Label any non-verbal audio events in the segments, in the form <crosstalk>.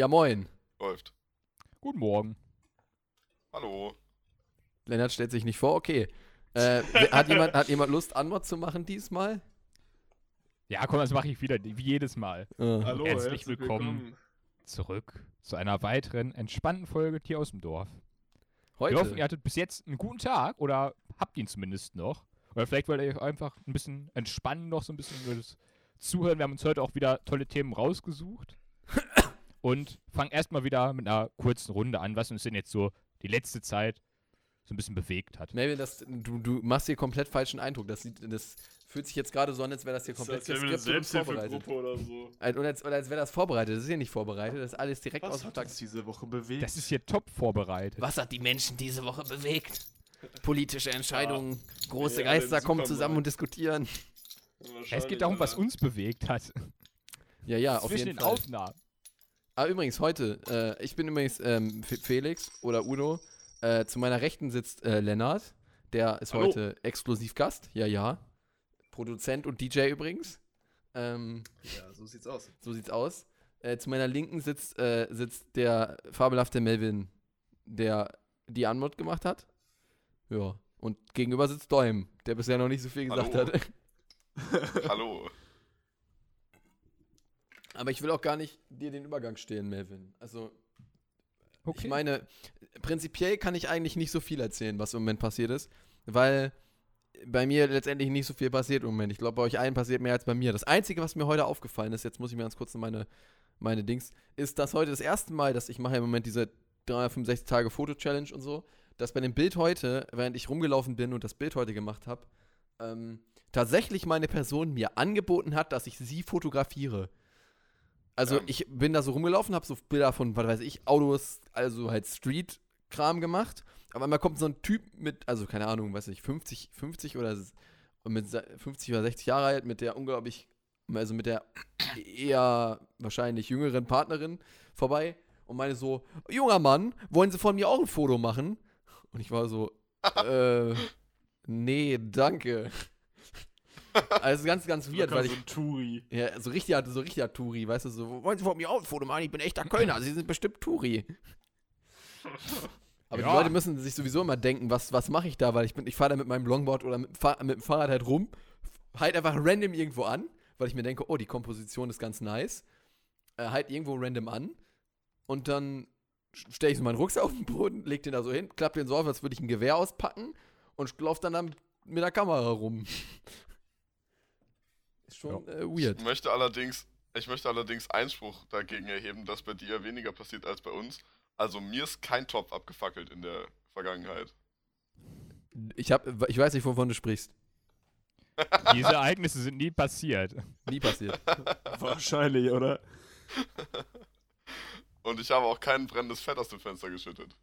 Ja, moin. Läuft. Guten Morgen. Hallo. Lennart stellt sich nicht vor, okay. Äh, hat, jemand, hat jemand Lust, Anmod zu machen diesmal? Ja, komm, das mache ich wieder, wie jedes Mal. Äh, Hallo, Herzlich willkommen. Zurück zu einer weiteren entspannten Folge hier aus dem Dorf. Wir hoffen, ihr heute. hattet bis jetzt einen guten Tag oder habt ihn zumindest noch. Oder vielleicht wollt ihr euch einfach ein bisschen entspannen noch, so ein bisschen über das Zuhören. Wir haben uns heute auch wieder tolle Themen rausgesucht. Und fangen erstmal wieder mit einer kurzen Runde an, was uns denn jetzt so die letzte Zeit so ein bisschen bewegt hat. Melvin, das, du, du machst hier komplett falschen Eindruck. Das, das fühlt sich jetzt gerade so an, als wäre das hier komplett das ist eine geskriptet und vorbereitet. Oder so. Als, oder als, oder als wäre das vorbereitet. Das ist hier nicht vorbereitet. Das ist alles direkt aus Was dem hat Tag. uns diese Woche bewegt? Das ist hier top vorbereitet. Was hat die Menschen diese Woche bewegt? Politische Entscheidungen, große Ja, alle im Geister kommen zusammen und diskutieren. Es geht darum, was uns bewegt hat. Ja, ja, auf Zwischen jeden den Fall. Aufnahmen. Ah, übrigens, heute, äh, ich bin übrigens ähm, Felix oder Udo. Äh, zu meiner Rechten sitzt äh, Lennart. Der ist Hallo. heute exklusiv Gast. Ja, ja. Produzent und DJ übrigens. Ähm, Ja, so sieht's aus. so sieht's aus. Äh, zu meiner Linken sitzt, äh, sitzt der fabelhafte Melvin, der die Anmod gemacht hat. Ja. Und gegenüber sitzt Däum, der bisher noch nicht so viel gesagt <laughs> Hallo. hat. Hallo. Aber ich will auch gar nicht dir den Übergang stehen, Melvin. Also, Okay. Ich meine, prinzipiell kann ich eigentlich nicht so viel erzählen, was im Moment passiert ist, weil bei mir letztendlich nicht so viel passiert im Moment. Ich glaube, bei euch allen passiert mehr als bei mir. Das Einzige, was mir heute aufgefallen ist, jetzt muss ich mir ganz kurz meine, meine Dings, ist, dass heute das erste Mal, dass ich mache im Moment diese 365 Tage Foto-Challenge und so, dass bei dem Bild heute, während ich rumgelaufen bin und das Bild heute gemacht habe, ähm, tatsächlich meine Person mir angeboten hat, dass ich sie fotografiere. Also Ja. ich bin da so rumgelaufen, habe so Bilder von, was weiß ich, Autos, also halt Street-Kram gemacht. Aber einmal kommt so ein Typ mit, also keine Ahnung, weiß nicht, 50, 50 oder mit se- 50 oder 60 Jahre alt, mit der unglaublich, also mit der eher wahrscheinlich jüngeren Partnerin vorbei und meine so, junger Mann, wollen Sie von mir auch ein Foto machen? Und ich war so, <laughs> äh, nee, danke. <laughs> Also ganz, ganz weird, weil so ich, ein Touri. ja, so richtig, so richtig Touri, weißt du, so, wollen Sie von mir auch ein Foto machen? Ich bin echter Kölner, Sie sind bestimmt Touri. <laughs> Aber die Ja. Leute müssen sich sowieso immer denken, was, was mache ich da, weil ich bin, ich fahre da mit meinem Longboard oder mit, dem Fahr mit dem Fahrrad halt rum, halt einfach random irgendwo an, weil ich mir denke, oh, die Komposition ist ganz nice, äh, halt irgendwo random an und dann stelle ich so meinen Rucksack auf den Boden, leg den da so hin, klapp den so auf, als würde ich ein Gewehr auspacken und lauf dann, dann mit der Kamera rum. Ist schon äh, weird. Ich möchte allerdings, ich möchte allerdings Einspruch dagegen erheben, dass bei dir weniger passiert als bei uns. Also mir ist kein Topf abgefackelt in der Vergangenheit. Ich, hab, ich weiß nicht, wovon du sprichst. <laughs> Diese Ereignisse sind nie passiert. Nie passiert. <laughs> Wahrscheinlich, oder? <laughs> Und ich habe auch kein brennendes Fett aus dem Fenster geschüttet.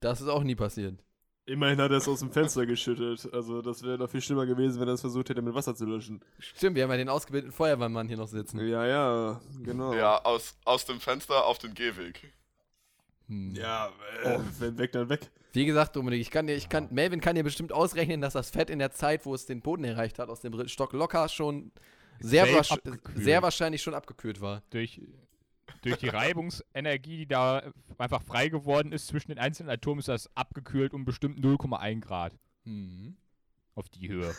Das ist auch nie passiert. Immerhin hat er es aus dem Fenster geschüttet. Also, das wäre noch viel schlimmer gewesen, wenn er es versucht hätte, mit Wasser zu löschen. Stimmt, wir haben ja den ausgebildeten Feuerwehrmann hier noch sitzen. Ja, ja, genau. Ja, aus, aus dem Fenster auf den Gehweg. Hm. Ja, äh, wenn weg, dann weg. Wie gesagt, Dominik, ich kann dir, ich kann, Melvin kann dir bestimmt ausrechnen, dass das Fett in der Zeit, wo es den Boden erreicht hat, aus dem dritten Stock locker schon sehr, abgekühlt. sehr wahrscheinlich schon abgekühlt war. Durch, durch die Reibungsenergie, die da einfach frei geworden ist zwischen den einzelnen Atomen, ist das abgekühlt um bestimmt 0,1 Grad Hm. auf die Höhe.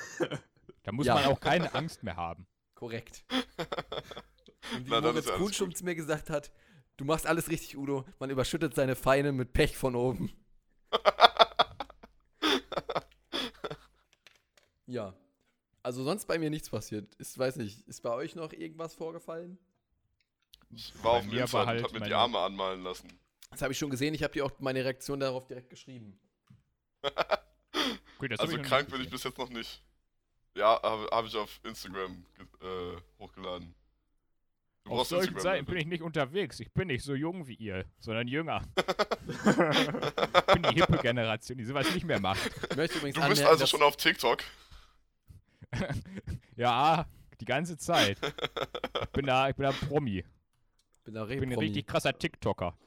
Da muss Ja. man auch keine Angst mehr haben. Korrekt. <laughs> Und wie Na, Moritz zu mir gesagt hat, du machst alles richtig, Udo. Man überschüttet seine Feinde mit Pech von oben. <laughs> ja. Also sonst bei mir nichts passiert. Ist, weiß nicht, ist bei euch noch irgendwas vorgefallen? Ich war auf dem mir Insta war und halt hab mir die Arme anmalen lassen. Das habe ich schon gesehen. Ich habe dir auch meine Reaktion darauf direkt geschrieben. Gut, das hab Also krank bin ich bis jetzt noch nicht. Ja, habe hab ich auf Instagram äh, hochgeladen. Du Auf brauchst solchen Instagram. Seiten bin ich nicht unterwegs. Ich bin nicht so jung wie ihr, sondern jünger. <laughs> ich bin die hippe Generation, die sowas nicht mehr macht. Ich möchte übrigens Du bist anmerken, also schon auf TikTok. <laughs> Ja, die ganze Zeit. Ich bin da, ich bin da Promi. Bin da Ich bin ein richtig krasser TikToker.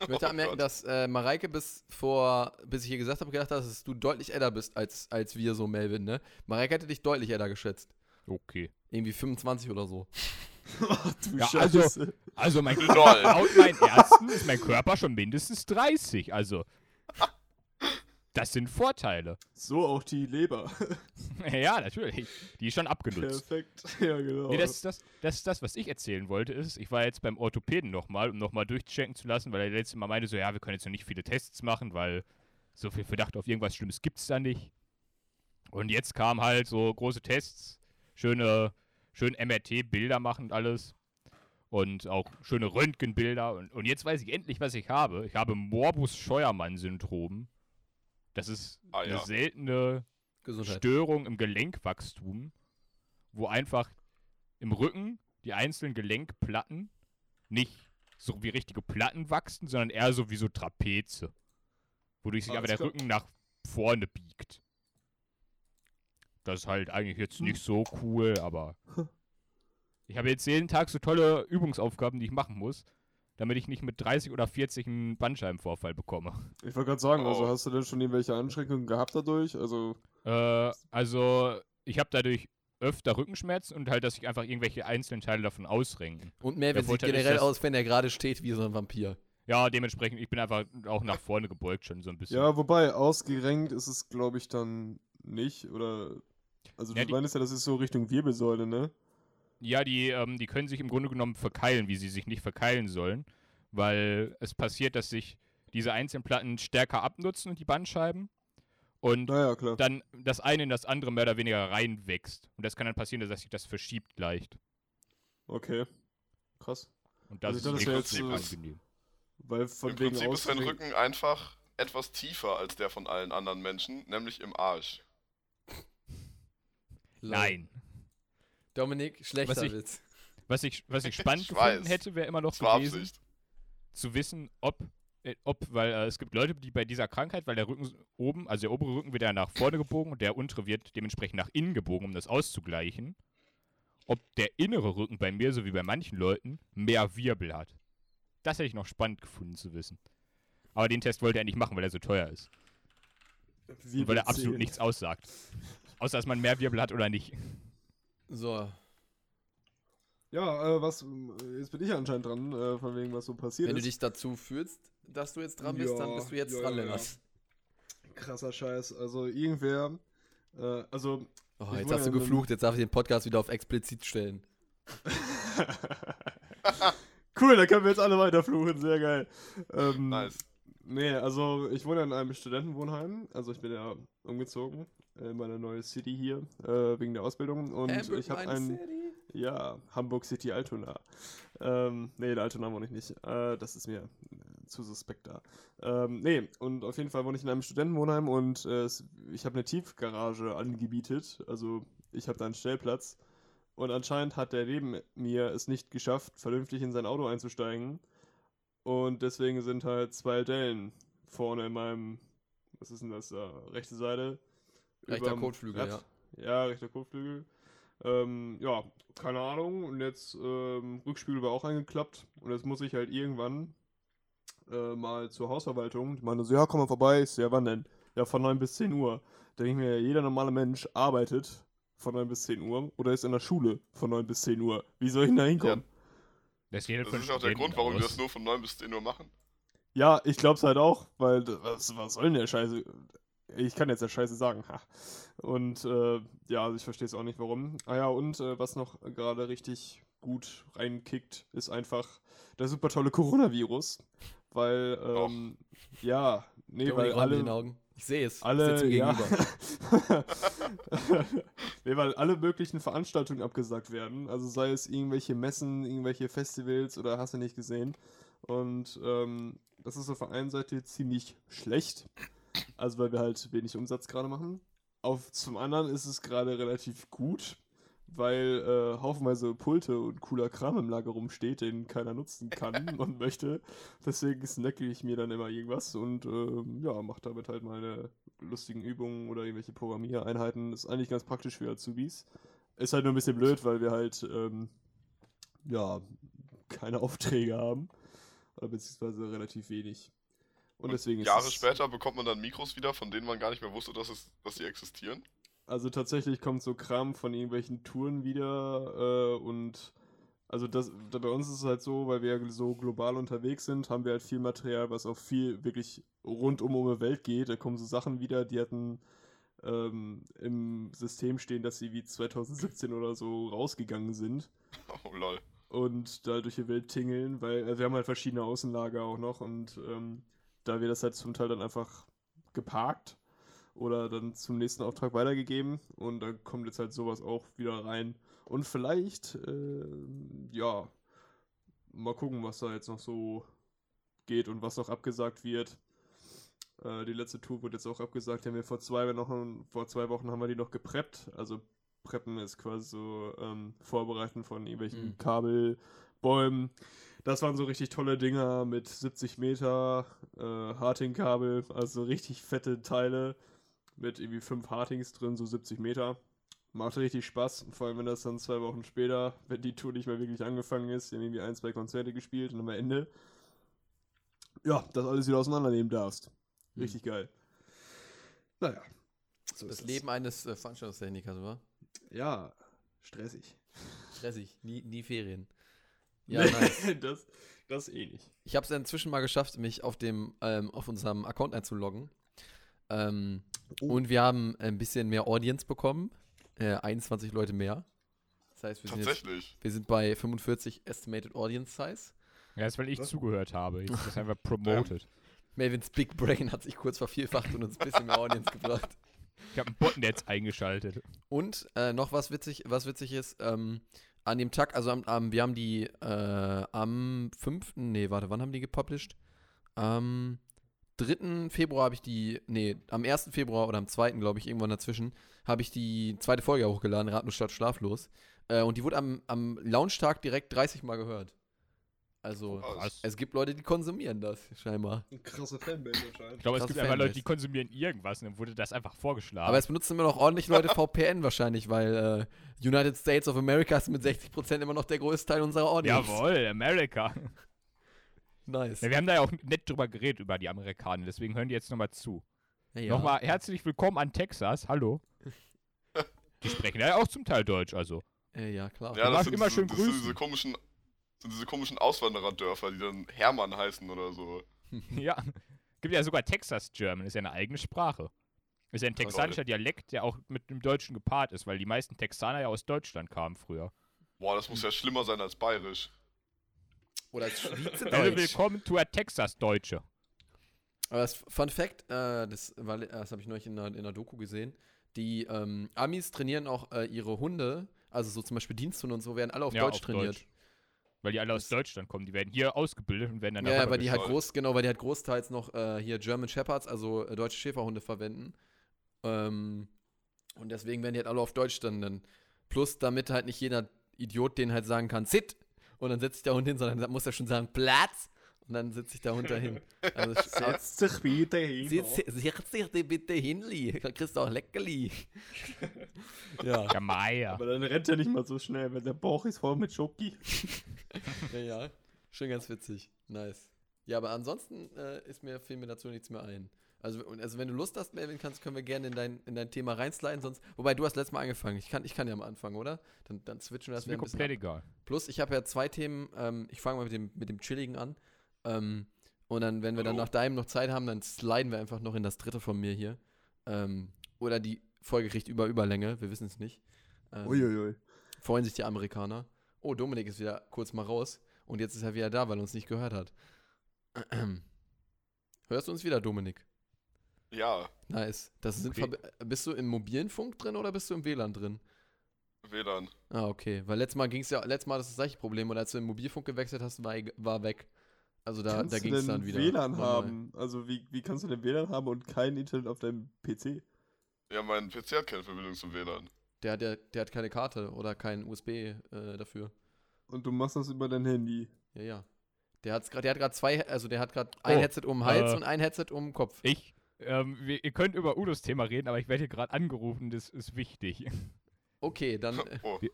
Ich möchte Oh anmerken, dass äh, Mareike bis vor, bis ich hier gesagt habe, gedacht hat, dass du deutlich älter bist als, als wir so, Melvin, ne? Mareike hätte dich deutlich älter geschätzt. Okay. Irgendwie 25 oder so. <laughs> Ach du Ja, also- Scheiße. Also mein Lol. laut meinen Ärzten ist mein Körper schon mindestens 30. Also <laughs> das sind Vorteile. So auch die Leber. <laughs> ja, natürlich. Die ist schon abgenutzt. Perfekt. Ja, genau. Nee, das ist das, das das, was ich erzählen wollte, ist, ich war jetzt beim Orthopäden nochmal, um nochmal durchchecken zu lassen, weil er letztes Mal meinte so, ja, wir können jetzt noch nicht viele Tests machen, weil so viel Verdacht auf irgendwas Schlimmes gibt's da nicht. Und jetzt kamen halt so große Tests, schöne, schön MRT-Bilder machen und alles. Und auch schöne Röntgenbilder. Und, und jetzt weiß ich endlich, was ich habe. Ich habe Morbus-Scheuermann-Syndrom. Das ist Ah, eine ja. seltene Gesundheit. Störung im Gelenkwachstum, wo einfach im Rücken die einzelnen Gelenkplatten nicht so wie richtige Platten wachsen, sondern eher so wie so Trapeze. Wodurch sich Alles aber der klar. Rücken nach vorne biegt. Das ist halt eigentlich jetzt Hm. nicht so cool, aber ich habe jetzt jeden Tag so tolle Übungsaufgaben, die ich machen muss, damit ich nicht mit 30 oder 40 einen Bandscheibenvorfall bekomme. Ich wollte gerade sagen, also Oh. hast du denn schon irgendwelche Einschränkungen gehabt dadurch? Also, Äh, also, ich habe dadurch öfter Rückenschmerzen und halt, dass sich einfach irgendwelche einzelnen Teile davon ausrenken. Und Melvin Der sieht ist, generell dass- aus, wenn er gerade steht, wie so ein Vampir. Ja, dementsprechend, ich bin einfach auch nach vorne gebeugt schon so ein bisschen. ja, wobei, ausgerenkt ist es, glaube ich, dann nicht, oder? Also, Ja, du meinst ja, das ist so Richtung Wirbelsäule, ne? Ja, die, ähm, die können sich im Grunde genommen verkeilen, wie sie sich nicht verkeilen sollen, weil es passiert, dass sich diese einzelnen Platten stärker abnutzen und die Bandscheiben und klar. dann das eine in das andere mehr oder weniger reinwächst. Und das kann dann passieren, dass sich das verschiebt leicht. Okay. Krass. Und das Also ist dachte, das jetzt, angenehm. Weil von Im wegen Prinzip ist dein ausgerenkt. Rücken einfach etwas tiefer als der von allen anderen Menschen, nämlich im Arsch. Nein. Dominik, schlechter Was ich- Witz. Was ich, was ich <laughs> spannend Ich gefunden weiß. hätte, wäre immer noch gewesen, Absicht. zu wissen, ob, äh, ob weil äh, es gibt Leute, die bei dieser Krankheit, weil der Rücken oben, also der obere Rücken wird ja nach vorne gebogen und der untere wird dementsprechend nach innen gebogen, um das auszugleichen, ob der innere Rücken bei mir, so wie bei manchen Leuten, mehr Wirbel hat. Das hätte ich noch spannend gefunden zu wissen. Aber den Test wollte er nicht machen, weil er so teuer ist. Und weil er absolut nichts aussagt. Außer, dass man mehr Wirbel hat oder nicht. So. Ja, äh, was, äh, jetzt bin ich anscheinend dran, äh, von wegen, was so passiert Wenn du ist. dich dazu fühlst, dass du jetzt dran bist, dann Ja, bist du jetzt ja, dran, ja. Lennart. Krasser Scheiß. Also, irgendwer, äh, also, Oh, jetzt hast du geflucht, jetzt darf ich den Podcast wieder auf explizit stellen. <laughs> cool, da können wir jetzt alle weiter fluchen, sehr geil. Ähm, Nice. Nee, also ich wohne in einem Studentenwohnheim, also ich bin ja umgezogen in meine neue City hier, äh, wegen der Ausbildung und Hamburg, ich habe ein, City. ja, Hamburg City Altona. Ähm, nee, Altona wohne ich nicht, äh, das ist mir äh, zu suspekt da. Ähm, nee, und auf jeden Fall wohne ich in einem Studentenwohnheim und äh, ich habe eine Tiefgarage angebietet, also ich habe da einen Stellplatz und anscheinend hat der neben mir es nicht geschafft, vernünftig in sein Auto einzusteigen. Und deswegen sind halt zwei Dellen vorne in meinem, was ist denn das da, rechte Seite. Rechter Kotflügel, Rad. Ja, rechter Kotflügel. Ähm, ja, keine Ahnung. Und jetzt, ähm, Rückspiegel war auch eingeklappt. Und jetzt muss ich halt irgendwann äh, mal zur Hausverwaltung. Die meinte so, ja, komm mal vorbei. Ich so, ja, wann denn? Ja, von 9 bis 10 Uhr. Da denke ich mir, jeder normale Mensch arbeitet von 9 bis 10 Uhr oder ist in der Schule von 9 bis 10 Uhr. Wie soll ich denn da hinkommen? Das, halt Das von ist auch der Grund, warum wir das nur von 9 bis 10 Uhr machen. Ja, ich glaub's halt auch, weil was, was soll denn der Scheiße? Ich kann jetzt der Scheiße sagen. Ha. <laughs> Und äh, ja, also ich verstehe es auch nicht, warum. Ah ja, und äh, was noch gerade richtig gut reinkickt, ist einfach der super tolle Coronavirus. Weil, ähm, ja, nee, Dominik, weil alle. Ich sehe es. alle, ja. <laughs> nee, weil alle möglichen Veranstaltungen abgesagt werden. Also sei es irgendwelche Messen, irgendwelche Festivals oder hast du nicht gesehen. Und ähm, das ist auf der einen Seite ziemlich schlecht. Also weil wir halt wenig Umsatz gerade machen. Auf zum anderen ist es gerade relativ gut, weil äh, haufenweise Pulte und cooler Kram im Lager rumsteht, den keiner nutzen kann <laughs> und möchte. Deswegen snacke ich mir dann immer irgendwas und ähm, ja, mache damit halt meine lustigen Übungen oder irgendwelche Programmiereinheiten. Ist eigentlich ganz praktisch für Azubis. Ist halt nur ein bisschen blöd, weil wir halt ähm, ja keine Aufträge haben. Oder beziehungsweise relativ wenig. Und, deswegen ist Jahre später bekommt man dann Mikros wieder, von denen man gar nicht mehr wusste, dass, es, dass sie existieren. Also tatsächlich kommt so Kram von irgendwelchen Touren wieder äh, und Also das, da bei uns ist es halt so, weil wir so global unterwegs sind, haben wir halt viel Material, was auch viel wirklich rundum um die Welt geht. Da kommen so Sachen wieder, die hatten ähm, im System stehen, dass sie wie 2017 oder so rausgegangen sind <laughs> Oh lol. und da durch die Welt tingeln, weil also wir haben halt verschiedene Außenlager auch noch und ähm, da wird das halt zum Teil dann einfach geparkt oder dann zum nächsten Auftrag weitergegeben und da kommt jetzt halt sowas auch wieder rein. Und vielleicht, äh, ja, mal gucken, was da jetzt noch so geht und was noch abgesagt wird. Äh, die letzte Tour wurde jetzt auch abgesagt. Die haben wir vor zwei, Wochen, vor zwei Wochen haben wir die noch gepreppt. Also preppen ist quasi so ähm, Vorbereiten von irgendwelchen Mhm. Kabelbäumen. Das waren so richtig tolle Dinger mit 70 Meter äh, Harting-Kabel, also richtig fette Teile mit irgendwie fünf Hartings drin, so 70 Meter. Macht richtig Spaß, vor allem wenn das dann zwei Wochen später, wenn die Tour nicht mehr wirklich angefangen ist, die haben irgendwie ein, zwei Konzerte gespielt und am Ende, ja, das alles wieder auseinandernehmen darfst. Richtig geil. Naja. So Das Leben eines äh, Veranstaltungstechnikers, oder? Ja, stressig. Stressig, nie, nie Ferien. Ja, nice. <laughs> das, das eh nicht. Ich habe es inzwischen mal geschafft, mich auf dem ähm, auf unserem Account einzuloggen. Ähm, Oh. Und wir haben ein bisschen mehr Audience bekommen. Äh, 21 Leute mehr. Das heißt, wir sind, jetzt, Tatsächlich. wir sind bei 45 Estimated Audience Size. Ja, das ist, weil ich Was? zugehört habe. Ich hab das einfach <laughs> promoted. Melvins Big Brain hat sich kurz vervielfacht und uns ein bisschen mehr Audience gebracht. Ich habe ein Botnetz eingeschaltet. Und äh, noch was witzig, was witzig ist, ähm, an dem Tag, also am, am, wir haben die äh, am 5. Nee, warte, wann haben die gepublished? Am 3. Februar habe ich die, nee, am 1. Februar oder am 2. glaube ich, irgendwann dazwischen, habe ich die zweite Folge hochgeladen, Ratlos statt Schlaflos. Äh, und die wurde am, am Launchtag direkt 30 Mal gehört. Also, Krass. es gibt Leute, die konsumieren das, scheinbar. Ein krasser Fanbase anscheinend. Ich glaube, es Krasse gibt einfach Leute, die konsumieren irgendwas und dann wurde das einfach vorgeschlagen. Aber es benutzen immer noch ordentlich Leute VPN <laughs> wahrscheinlich, weil äh, United States of America ist mit 60% immer noch der größte Teil unserer Audience. Jawohl, America. Nice. Ja, wir haben da ja auch nett drüber geredet, über die Amerikaner, deswegen hören die jetzt nochmal zu. Ja. Nochmal herzlich willkommen an Texas, hallo. <laughs> Die sprechen ja auch zum Teil Deutsch, also. Äh, ja, klar. Ja, das sind, immer diese, schön grüßen. diese komischen, sind diese komischen Auswandererdörfer, die dann Hermann heißen oder so. <laughs> Ja. Gibt ja sogar Texas German, ist ja eine eigene Sprache. Ist ja ein texanischer Dialekt, der auch mit dem Deutschen gepaart ist, weil die meisten Texaner ja aus Deutschland kamen früher. Boah, das muss ja schlimmer sein als bayerisch. Oder als Also Schweizerdeutsch. willkommen to a Texas Deutsche. Aber das Fun Fact, äh, das, war- das habe ich neulich in einer, in einer Doku gesehen. Die ähm, Amis trainieren auch äh, ihre Hunde, also so zum Beispiel Diensthunde und so, werden alle auf Ja, Deutsch auf trainiert. Deutsch. Weil die alle aus Deutschland kommen. Die werden hier ausgebildet und werden dann Ja, weil die halt groß, genau, weil die halt großteils noch äh, hier German Shepherds, also äh, deutsche Schäferhunde verwenden. Ähm, und deswegen werden die halt alle auf Deutsch dann, dann. Plus, damit halt nicht jeder Idiot den halt sagen kann, sit! Und dann setzt sich der Hund hin, sondern dann muss er schon sagen, Platz! Und dann setzt sich der Hund dahin. Also, <laughs> Setz dich bitte hin. Setz dich dir bitte hinli, dann kriegst du auch Leckerli. <laughs> ja, Ja, Meier. Aber dann rennt er nicht mal so schnell, weil der Bauch ist voll mit Schoki. Ja, ja. Schon ganz witzig. Nice. Ja, aber ansonsten äh, ist mir, fällt mir dazu nichts mehr ein. Also, also wenn du Lust hast, Melvin, kannst, können wir gerne in dein, in dein Thema reinsliden, sonst. Wobei du hast letztes Mal angefangen. Ich kann, ich kann ja mal anfangen, oder? Dann, dann switchen wir Das das wieder ein bisschen. komplett egal. Plus, ich habe ja zwei Themen. Ähm, ich fange mal mit dem, mit dem Chilligen an. Ähm, und dann, wenn wir dann Hallo. nach deinem noch Zeit haben, dann sliden wir einfach noch in das dritte von mir hier. Ähm, oder die Folge kriegt über Überlänge, wir wissen es nicht. Ähm, Uiuiui. freuen sich die Amerikaner. Oh, Dominik ist wieder kurz mal raus. Und jetzt ist er wieder da, weil er uns nicht gehört hat. <clears throat> Hörst du uns wieder, Dominik? Ja, Nice. Das sind Okay. Bist du im mobilen Funk drin oder bist du im WLAN drin? WLAN. Ah, okay. Weil letztes Mal ging es ja, letztes Mal das ist das gleiche Problem. Und als du im Mobilfunk gewechselt hast, war, war weg. Also da, kannst da ging es dann wieder. WLAN haben? Also wie, wie kannst du denn WLAN haben und kein Internet auf deinem PC? Ja, mein PC hat keine Verbindung zum WLAN. Der, hat ja- der hat keine Karte oder kein USB äh, dafür. Und du machst das über dein Handy. Ja, ja. Der, hat's grad, der hat gerade zwei, also der hat gerade ein Oh, Headset um den Hals äh, und ein Headset um den Kopf. Ich, ähm, wir, ihr könnt über Udos Thema reden, aber ich werde hier gerade angerufen, das ist wichtig. Okay, dann äh, <laughs> Oh, Wir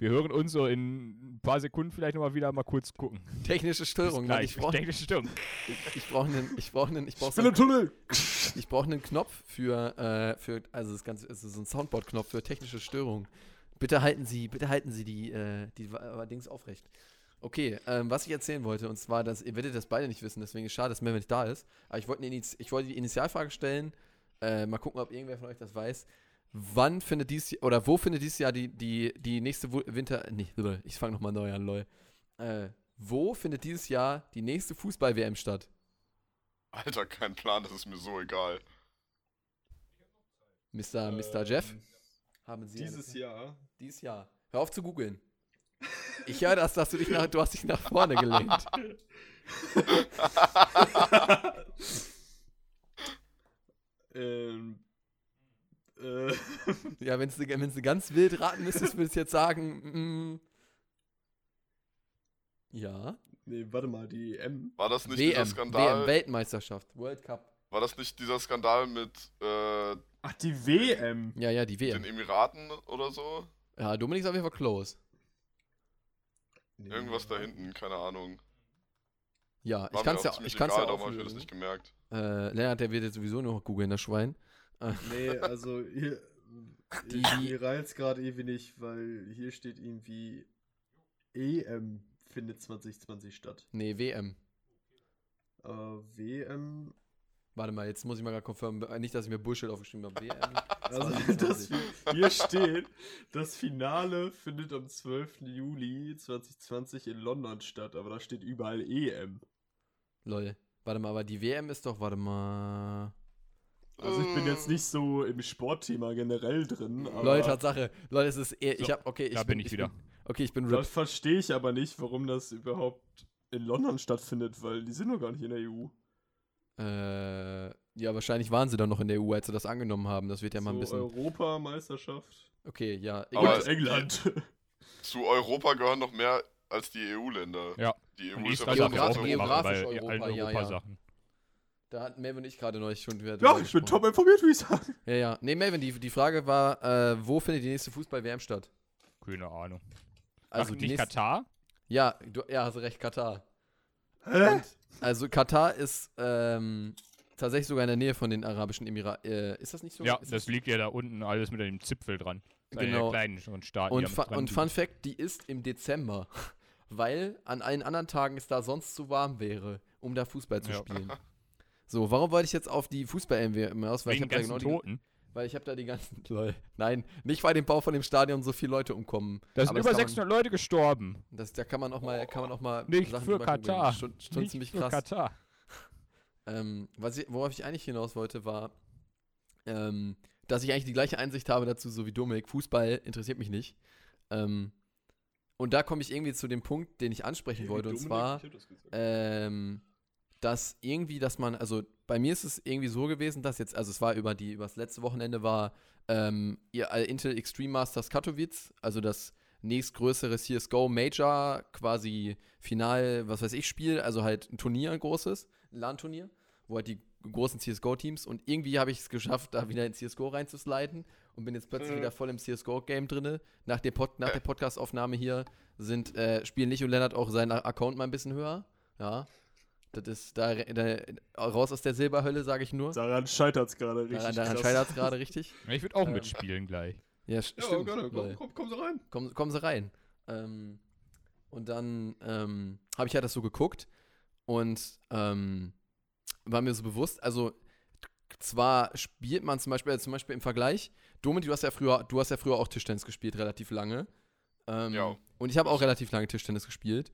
hören uns so in ein paar Sekunden vielleicht nochmal wieder mal kurz gucken. technische Störung. ne? gleich. Ich brauche Technische Störung. ich brauch einen, ich brauch einen, ich brauch so einen, Tunnel! ich brauch einen Knopf für, äh, für, also das ganze, also so ein Soundboard-Knopf für technische Störung. Bitte halten Sie, bitte halten Sie die, äh, die Wa- Dings aufrecht. Okay, ähm, was ich erzählen wollte, und zwar, dass ihr werdet das beide nicht wissen, deswegen ist es schade, dass Melvin nicht da ist. Aber ich wollte, eine ich wollte die Initialfrage stellen. Äh, mal gucken, ob irgendwer von euch das weiß. Wann findet dies oder wo findet dieses Jahr die, die, die nächste Winter. Nee, lol, ich fange nochmal neu an, lol. Äh, wo findet dieses Jahr die nächste Fußball-WM statt? Alter, kein Plan, das ist mir so egal. Mr. Mr. Jeff? Ähm, Haben Sie Dieses Jahr. Dieses Jahr. Hör auf zu googeln. Ich höre das, dass du dich nach, du hast dich nach vorne gelehnt. <laughs> <laughs> Ähm. Äh. <laughs> Ja, wenn du wenn's du ganz wild raten müsstest, würdest du jetzt sagen, mm, ja. nee, warte mal, die M. War das nicht dieser WM, Skandal? WM, Weltmeisterschaft, World Cup. War das nicht dieser Skandal mit äh, Ach, die WM. Ja, ja, die den WM. Emiraten oder so? Ja, Dominik ist auf jeden Fall close. Nee, Irgendwas da hinten, keine Ahnung. Ja, War ich kann es auch ja, ich kann's ja egal, darum hab ich das nicht gemerkt. Äh, Lennart, der wird jetzt sowieso noch googeln, das Schwein. Nee, <laughs> also hier. Die- mir reizt gerade irgendwie nicht, weil hier steht irgendwie EM findet 2020 statt. Nee, WM. Äh, WM. Warte mal, jetzt muss ich mal gerade confirmen. Nicht, dass ich mir Bullshit aufgeschrieben habe. WM. <laughs> Also 2020. das, <laughs> hier steht, das Finale findet am 12. Juli 2020 in London statt, aber da steht überall EM. Lol. Warte mal, aber die WM ist doch, warte mal. Also ich bin jetzt nicht so im Sportthema generell drin, aber Lol, Tatsache. Lol, es ist eher, ich So, hab, okay, ich da bin ich wieder. okay, ich bin das RIP. verstehe ich aber nicht, warum das überhaupt in London stattfindet, weil die sind noch gar nicht in der EU. Äh, ja, wahrscheinlich waren sie dann noch in der EU, als sie das angenommen haben. Das wird ja mal ein so bisschen. Europameisterschaft. Okay, ja. Aber England. <laughs> Zu Europa gehören noch mehr als die EU-Länder. Ja. Die EU ist ja geografisch mitmachen, weil Europa, allen ja, ja. Da hatten Melvin und ich gerade neulich schon wieder. ja, ich bin top informiert, würde ich sagen. Ja, ja. Nee, Melvin, die, die Frage war, äh, wo findet die nächste Fußball-WM statt? Keine Ahnung. Also Ach, die nicht nächste, Katar? Ja, du, ja, hast recht, Katar. Hä? Also Katar ist ähm, tatsächlich sogar in der Nähe von den Arabischen Emiraten. Äh, ist das nicht so? Ja, ist das liegt ja da unten alles mit dem Zipfel dran. Das Genau. Kleinen Staaten, Und, Strand und. Fun Fact, die ist im Dezember. <laughs> Weil an allen anderen Tagen es da sonst zu warm wäre, um da Fußball zu Ja. spielen. <laughs> So, warum wollte ich jetzt auf die Fußball-MWM aus? Weil ich Wegen habe da genau die, Toten. weil ich habe da die ganzen <laughs> Lol. Nein, nicht weil dem Bau von dem Stadion so viele Leute umkommen. Da sind über kann man- 600 Leute gestorben. Das, da kann man auch mal, kann man auch mal Nicht Sachen für. Katar. Schon, schon Nicht ziemlich für krass. Katar. <laughs> Ähm, was ich, worauf ich eigentlich hinaus wollte, war, ähm, dass ich eigentlich die gleiche Einsicht habe dazu, so wie Dominik. Fußball interessiert mich nicht. Ähm, und da komme ich irgendwie zu dem Punkt, den ich ansprechen wollte, und zwar, ähm, dass irgendwie, dass man, also bei mir ist es irgendwie so gewesen, dass jetzt, also es war über die, über das letzte Wochenende war ähm, ihr äh, Intel Extreme Masters Katowice, also das nächstgrößere CSGO Major, quasi Final, was weiß ich, Spiel, also halt ein Turnier, ein großes, ein LAN-Turnier, wo halt die großen CSGO-Teams und irgendwie habe ich es geschafft, da wieder in CSGO reinzusliden und bin jetzt plötzlich Mhm. wieder voll im CSGO-Game drinne. Nach, dem Pod, nach der Podcast-Aufnahme hier sind, äh, spielen Lich und Lennart auch seinen Account mal ein bisschen höher. Ja. Das ist da, da raus aus der Silberhölle, sage ich nur. Daran scheitert es gerade richtig. Daran, daran scheitert es gerade richtig. <laughs> Ja, Ich würde auch Ähm, mitspielen gleich. Ja, st Ja, stimmt. gerne. Lol. Komm, komm, komm so rein. Kommen, kommen sie rein. Ähm, und dann ähm, habe ich halt das so geguckt und ähm, war mir so bewusst, also zwar spielt man zum Beispiel, also zum Beispiel im Vergleich, Dominik, du hast ja früher, du hast ja früher auch Tischtennis gespielt, relativ lange. Ähm, Ja. Und ich habe auch relativ lange Tischtennis gespielt.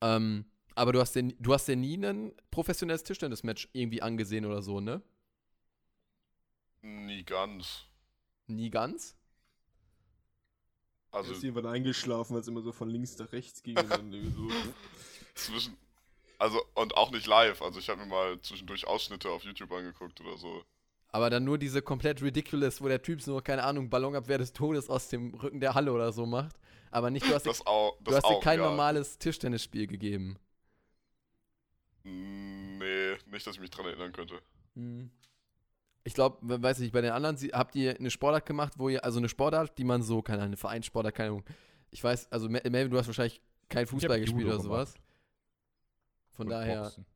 Ähm, aber du hast, dir, du hast dir nie ein professionelles Tischtennis-Match irgendwie angesehen oder so, ne? Nie ganz. Nie ganz? Du Also bist irgendwann eingeschlafen, weil es immer so von links nach rechts ging. so. <laughs> zwischen. Also, und auch nicht live. Also, ich habe mir mal zwischendurch Ausschnitte auf YouTube angeguckt oder so. Aber dann nur diese komplett ridiculous, wo der Typ so, keine Ahnung, Ballonabwehr des Todes aus dem Rücken der Halle oder so macht. Aber nicht, du hast, dir, Das auch. Das du hast dir kein ja. normales Tischtennisspiel gegeben. Nee, nicht, dass ich mich dran erinnern könnte. Hm. Ich glaube, weiß nicht, bei den anderen, habt ihr eine Sportart gemacht, wo ihr, also eine Sportart, die man so, keine Ahnung, eine Vereinssportart, keine Ahnung. Ich weiß, also Mel- Melvin, du hast wahrscheinlich kein Fußball gespielt Judo oder sowas. Von Und daher, Boxen.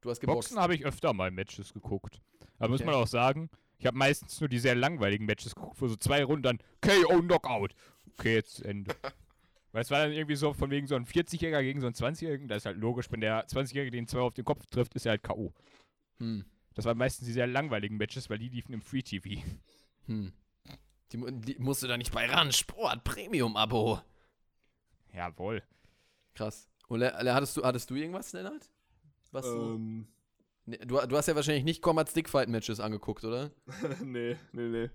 du hast geboxt. Boxen habe ich öfter mal Matches geguckt. Aber muss Okay. man auch sagen, ich habe meistens nur die sehr langweiligen Matches geguckt, wo so zwei Runden dann KO Knockout. okay, jetzt Ende. <laughs> Weil es war dann irgendwie so von wegen so ein 40-Jähriger gegen so einen 20-Jährigen. Das ist halt logisch, wenn der 20-Jährige den zwei auf den Kopf trifft, ist er halt K.O. Hm. Das waren meistens die sehr langweiligen Matches, weil die liefen im Free TV. Hm. Die, die musst du da nicht bei ran. Sport, Premium-Abo. Jawohl. Krass. Und Le Le- hattest du, hattest du irgendwas, Lennart? Was du, Ähm, nee, du, du hast ja wahrscheinlich nicht Combat Stickfight-Matches angeguckt, oder? <laughs> nee, nee, nee.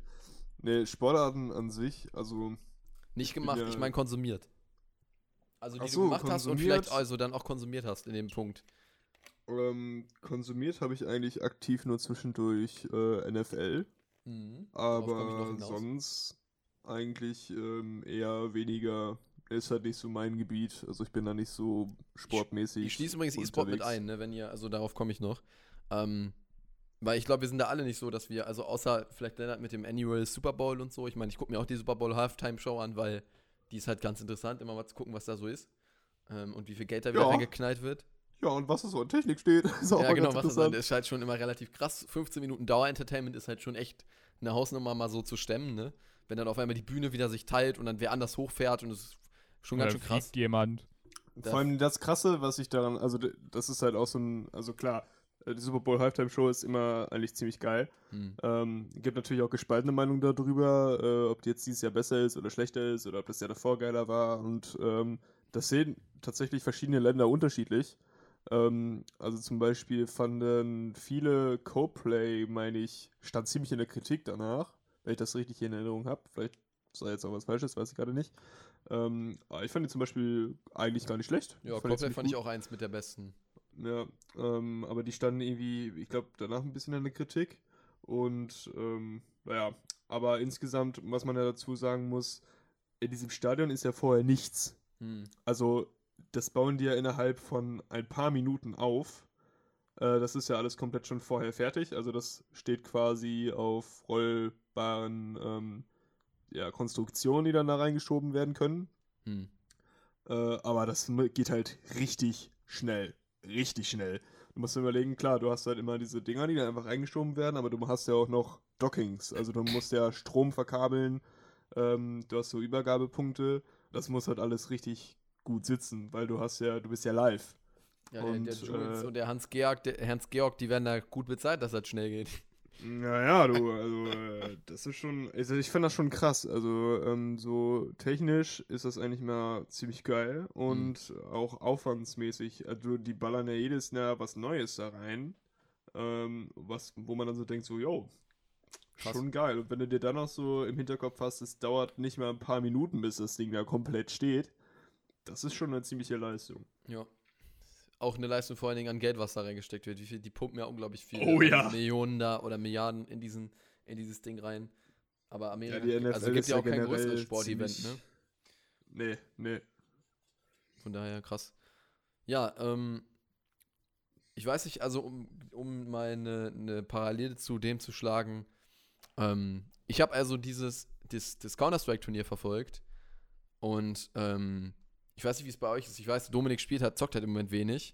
Nee, Sportarten an sich, also Nicht gemacht, ja- ich meine konsumiert. Also die Ach du so, gemacht hast und vielleicht also dann auch konsumiert hast in dem Punkt. ähm, konsumiert habe ich eigentlich aktiv nur zwischendurch äh, NFL, Mhm. Aber sonst eigentlich ähm, eher weniger. Ist halt nicht so mein Gebiet, also ich bin da nicht so sportmäßig. Ich schließe übrigens E-Sport mit ein, ne, wenn ihr, also darauf komme ich noch. Ähm, weil ich glaube, wir sind da alle nicht so, dass wir, also außer vielleicht Lennart mit dem Annual Super Bowl und so, ich meine, ich gucke mir auch die Super Bowl Halftime Show an, weil die ist halt ganz interessant, immer mal zu gucken, was da so ist. Ähm, und wie viel Geld da wieder Ja. reingeknallt wird. Ja, und was so an Technik steht, <laughs> ist auch ja, genau, ganz was das interessant. ist halt schon immer relativ krass. 15 Minuten Dauer-Entertainment ist halt schon echt eine Hausnummer mal so zu stemmen, ne? Wenn dann auf einmal die Bühne wieder sich teilt und dann wer anders hochfährt und das ist schon ganz Oder schön krass. jemand. Das- Vor allem das Krasse, was ich daran, also das ist halt auch so ein, also klar, die Super Bowl Halftime Show ist immer eigentlich ziemlich geil. Hm. Ähm, gibt natürlich auch gespaltene Meinungen darüber, äh, ob die jetzt dieses Jahr besser ist oder schlechter ist oder ob das Jahr davor geiler war. Und ähm, das sehen tatsächlich verschiedene Länder unterschiedlich. Ähm, also zum Beispiel fanden viele Co-Play, meine ich, stand ziemlich in der Kritik danach, wenn ich das richtig in Erinnerung habe. Vielleicht sei jetzt auch was Falsches, weiß ich gerade nicht. Ähm, aber ich fand die zum Beispiel eigentlich gar nicht schlecht. Ja, Coldplay ziemlich fand ich auch eins mit der besten. Ja, ähm, aber die standen irgendwie, ich glaube, danach ein bisschen in der Kritik. Und ähm, naja, aber insgesamt, was man ja dazu sagen muss, in diesem Stadion ist ja vorher nichts. Hm. Also, das bauen die ja innerhalb von ein paar Minuten auf. Äh, das ist ja alles komplett schon vorher fertig. Also, das steht quasi auf rollbaren ähm, ja, Konstruktionen, die dann da reingeschoben werden können. Hm. Äh, aber das geht halt richtig schnell. Richtig schnell. Du musst dir überlegen, klar, du hast halt immer diese Dinger, die dann einfach reingeschoben werden, aber du hast ja auch noch Dockings. Also du musst ja Strom verkabeln, ähm, du hast so Übergabepunkte. Das muss halt alles richtig gut sitzen, weil du hast ja, du bist ja live. Ja, der, Und, der Jules äh, und der Hans-Georg, der Hans-Georg, die werden da gut bezahlt, dass das schnell geht. Naja, du, also äh, das ist schon, also ich finde das schon krass. Also ähm, so technisch ist das eigentlich mal ziemlich geil und auch aufwandsmäßig. Also die ballern ja jedes Jahr was Neues da rein, ähm, was, wo man dann so denkt, so, yo, Krass. schon geil. Und wenn du dir dann noch so im Hinterkopf hast, es dauert nicht mal ein paar Minuten, bis das Ding da komplett steht, das ist schon eine ziemliche Leistung. Ja. Auch eine Leistung vor allen Dingen an Geld, was da reingesteckt wird. Wie viel, die pumpen ja unglaublich viel. Oh an ja. Millionen da oder Milliarden in, diesen, in dieses Ding rein. Aber Amerika, die NFL also gibt ja ja auch kein größeres Sportevent, ne? Nee, nee. Von daher krass. Ja, ähm, ich weiß nicht, also um, um mal eine, eine Parallele zu dem zu schlagen, ähm, ich habe also dieses das, das Counter-Strike-Turnier verfolgt und ähm, ich weiß nicht, wie es bei euch ist. Ich weiß, Dominik spielt hat, zockt halt im Moment wenig.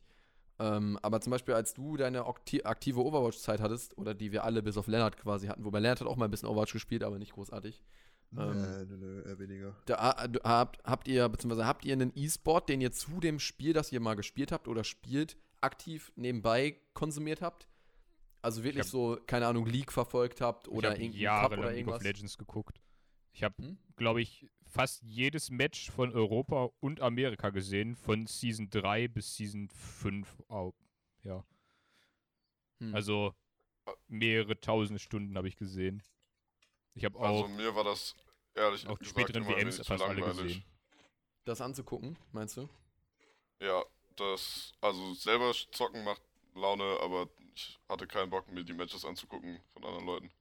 Ähm, aber zum Beispiel, als du deine akti- aktive Overwatch-Zeit hattest, oder die wir alle bis auf Lennart quasi hatten, wobei Lennart hat auch mal ein bisschen Overwatch gespielt, aber nicht großartig. Ähm, Nö, nö, nö, eher weniger. Da ah, habt, habt ihr, beziehungsweise habt ihr einen E-Sport, den ihr zu dem Spiel, das ihr mal gespielt habt oder spielt, aktiv nebenbei konsumiert habt? Also wirklich hab- so, keine Ahnung, League verfolgt habt ich oder habe irgendeinen Cup jahrelang oder League of irgendwas? Legends geguckt. Ich habe, Hm? glaube ich, fast jedes Match von Europa und Amerika gesehen, von Season 3 bis Season 5. au- Ja, Hm. also mehrere tausende Stunden habe ich gesehen. Ich habe Also auch, mir war das ehrlich auch die gesagt späteren immer WMs fast alle gesehen. das anzugucken, meinst du? Ja, das, also selber zocken macht Laune, aber ich hatte keinen Bock, mir die Matches anzugucken von anderen Leuten.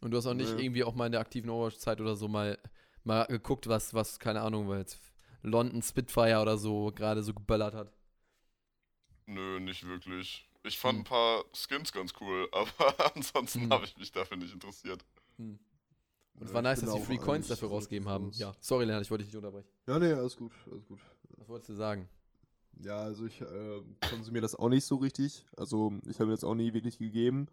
Und du hast auch nicht Nö. irgendwie auch mal in der aktiven Overwatch-Zeit oder so mal, mal geguckt, was, was, keine Ahnung, weil jetzt London Spitfire oder so gerade so geböllert hat. Nö, nicht wirklich. Ich fand Hm. ein paar Skins ganz cool, <laughs> aber ansonsten Hm. habe ich mich dafür nicht interessiert. Hm. Und es Ja, war nice, dass auch Free Coins dafür so rausgegeben haben. Ja, sorry, Lennart, ich wollte dich nicht unterbrechen. Ja, nee, alles gut, alles gut. Was wolltest du sagen? Ja, also ich äh, konsumiere das auch nicht so richtig. Also ich habe mir das auch nie wirklich gegeben.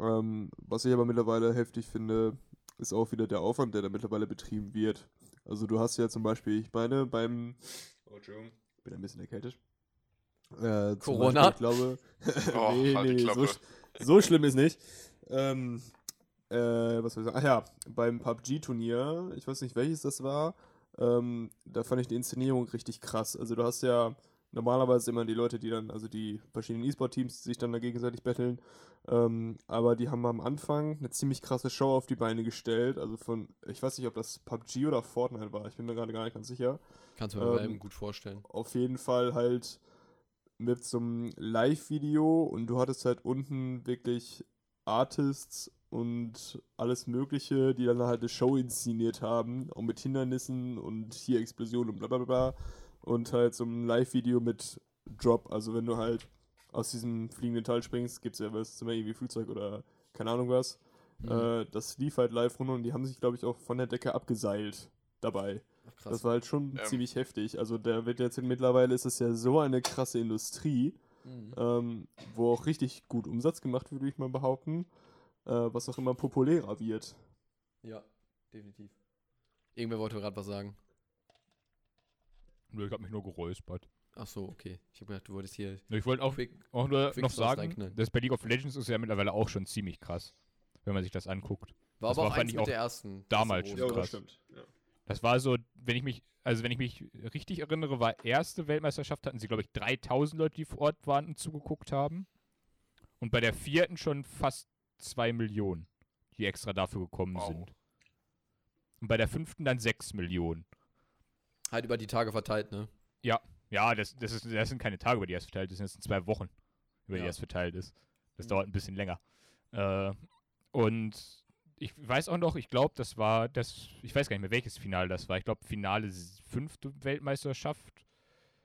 Ähm, was ich aber mittlerweile heftig finde, ist auch wieder der Aufwand, der da mittlerweile betrieben wird. Also du hast ja zum Beispiel, ich meine, beim oh, Entschuldigung, ich bin ein bisschen erkältet. Äh, Corona? Beispiel, ich glaube. <laughs> Oh, <laughs> nee, halt nee, so, Klappe. sch- so schlimm ist nicht. Ähm, äh, was soll ich sagen? Ach ja, beim PUBG-Turnier, ich weiß nicht welches das war, ähm, da fand ich die Inszenierung richtig krass. Also du hast ja normalerweise immer die Leute, die dann, also die verschiedenen E-Sport-Teams, die sich dann da gegenseitig betteln. Ähm, aber die haben am Anfang eine ziemlich krasse Show auf die Beine gestellt. Also von, ich weiß nicht, ob das PUBG oder Fortnite war, ich bin mir gerade gar nicht ganz sicher. Kannst du mir Ähm, ähm, gut vorstellen. Auf jeden Fall halt mit so einem Live-Video und du hattest halt unten wirklich Artists und alles Mögliche, die dann halt eine Show inszeniert haben, auch mit Hindernissen und hier Explosionen und bla bla bla. Und halt so ein Live-Video mit Drop, also wenn du halt aus diesem fliegenden Teil springst, gibt es ja was, zum Beispiel irgendwie Flugzeug oder keine Ahnung was. Mhm. Äh, das lief halt live runter und die haben sich, glaube ich, auch von der Decke abgeseilt dabei. Ach, krass. Das war halt schon Ähm. ziemlich heftig. Also der wird jetzt mittlerweile ist es ja so eine krasse Industrie, Mhm. ähm, wo auch richtig gut Umsatz gemacht wird, würde ich mal behaupten, äh, was auch immer populärer wird. Ja, definitiv. Irgendwer wollte gerade was sagen. Ich habe mich nur geräuspert. Ach so, okay. Ich habe gedacht, du wolltest hier Ich wollte auch, quick. auch nur noch sagen, das bei League of Legends ist ja mittlerweile auch schon ziemlich krass, wenn man sich das anguckt. War Das aber war, auch eins mit auch der ersten. damals das schon große. krass. stimmt. Ja. Das war so, wenn ich mich, also wenn ich mich richtig erinnere, war erste Weltmeisterschaft, hatten sie, glaube ich, 3000 Leute, die vor Ort waren und zugeguckt haben. Und bei der vierten schon fast 2 Millionen, die extra dafür gekommen Wow. sind. Und bei der fünften dann 6 Millionen. Halt über die Tage verteilt, ne? Ja, das, das, ist, das sind keine Tage, über die das verteilt ist, das sind zwei Wochen, über die Ja. das verteilt ist. Das Mhm. dauert ein bisschen länger. Äh, und ich weiß auch noch, ich glaube, das war das, ich weiß gar nicht mehr, welches Finale das war. Ich glaube, Finale fünfte Weltmeisterschaft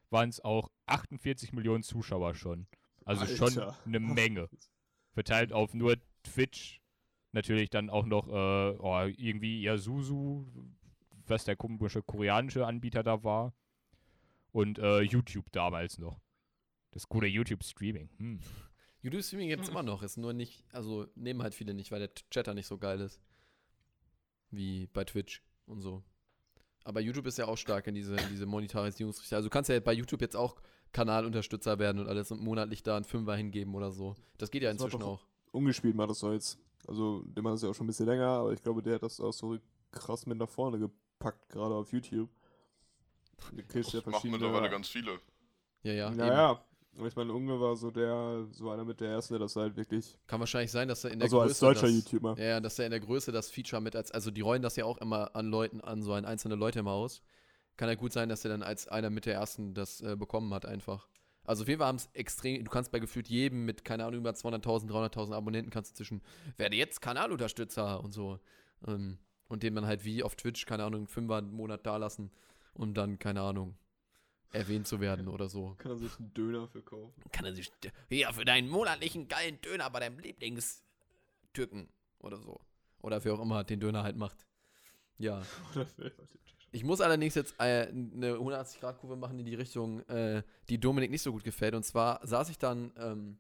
waren es auch 48 Millionen Zuschauer schon. Also schon Alter. eine Menge. Verteilt auf nur Twitch, natürlich dann auch noch äh, oh, irgendwie Yasuzu, was der komische koreanische Anbieter da war. Und äh, YouTube damals noch. Das gute YouTube-Streaming. Hm. <laughs> YouTube-Streaming gibt es immer noch, ist nur nicht, also nehmen halt viele nicht, weil der Chatter nicht so geil ist. Wie bei Twitch und so. Aber YouTube ist ja auch stark in diese, in diese Monetarisierungsrichtung. Also du kannst ja bei YouTube jetzt auch Kanalunterstützer werden und alles und monatlich da einen Fünfer hingeben oder so. Das geht ja Das inzwischen auch. Ungespielt macht das so jetzt. Also, der macht das ja auch schon ein bisschen länger, aber ich glaube, der hat das auch so krass mit nach vorne gepackt, gerade auf YouTube. Du kriegst ja Das machen verschiedene. mittlerweile ganz viele. Ja, ja. Naja, aber ich meine, Unge war so der, so einer mit der ersten, der das halt wirklich. Kann wahrscheinlich sein, dass er in der Also Größe. als deutscher das, YouTuber. Ja, ja, dass er in der Größe das Feature mit als. Also die rollen das ja auch immer an Leuten an, so an einzelne Leute immer aus. Kann ja gut sein, dass er dann als einer mit der ersten das äh, bekommen hat, einfach. Also Fall haben es extrem, du kannst bei gefühlt jedem mit, keine Ahnung, über 200.000, 300.000 Abonnenten kannst du zwischen, werde jetzt Kanalunterstützer und so. Ähm, und dem dann halt wie auf Twitch, keine Ahnung, einen Fünfer im Monat dalassen, um dann, keine Ahnung, erwähnt zu werden <laughs> oder so. Kann er sich einen Döner für kaufen? Kann er sich, hier, für deinen monatlichen geilen Döner bei deinem Lieblingstürken oder so. Oder wer auch immer den Döner halt macht. Ja. <laughs> Ich muss allerdings jetzt äh, eine 180-Grad-Kurve machen in die Richtung, äh, die Dominik nicht so gut gefällt. Und zwar saß ich dann ähm,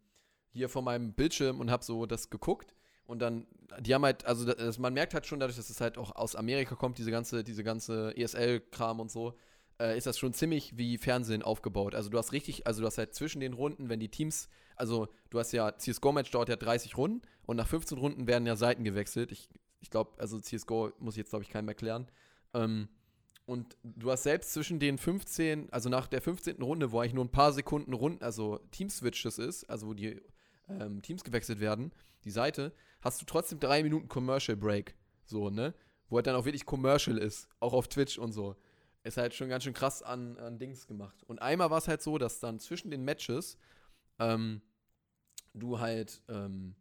hier vor meinem Bildschirm und habe so das geguckt. Und dann, die haben halt, also das, man merkt halt schon dadurch, dass es halt auch aus Amerika kommt, diese ganze, diese ganze ESL-Kram und so, äh, ist das schon ziemlich wie Fernsehen aufgebaut. Also du hast richtig, also du hast halt zwischen den Runden, wenn die Teams, also du hast ja, CSGO-Match dauert ja 30 Runden und nach 15 Runden werden ja Seiten gewechselt. Ich, ich glaube, also CSGO muss ich jetzt, glaube ich, keinem erklären. Ähm, und du hast selbst zwischen den 15, also nach der 15. Runde, wo eigentlich nur ein paar Sekunden Runden, also Team-Switches ist, also wo die ähm, Teams gewechselt werden, die Seite, hast du trotzdem drei Minuten Commercial Break. So, ne? Wo halt dann auch wirklich Commercial ist, auch auf Twitch und so. Ist halt schon ganz schön krass an, an Dings gemacht. Und einmal war es halt so, dass dann zwischen den Matches ähm, du halt ähm,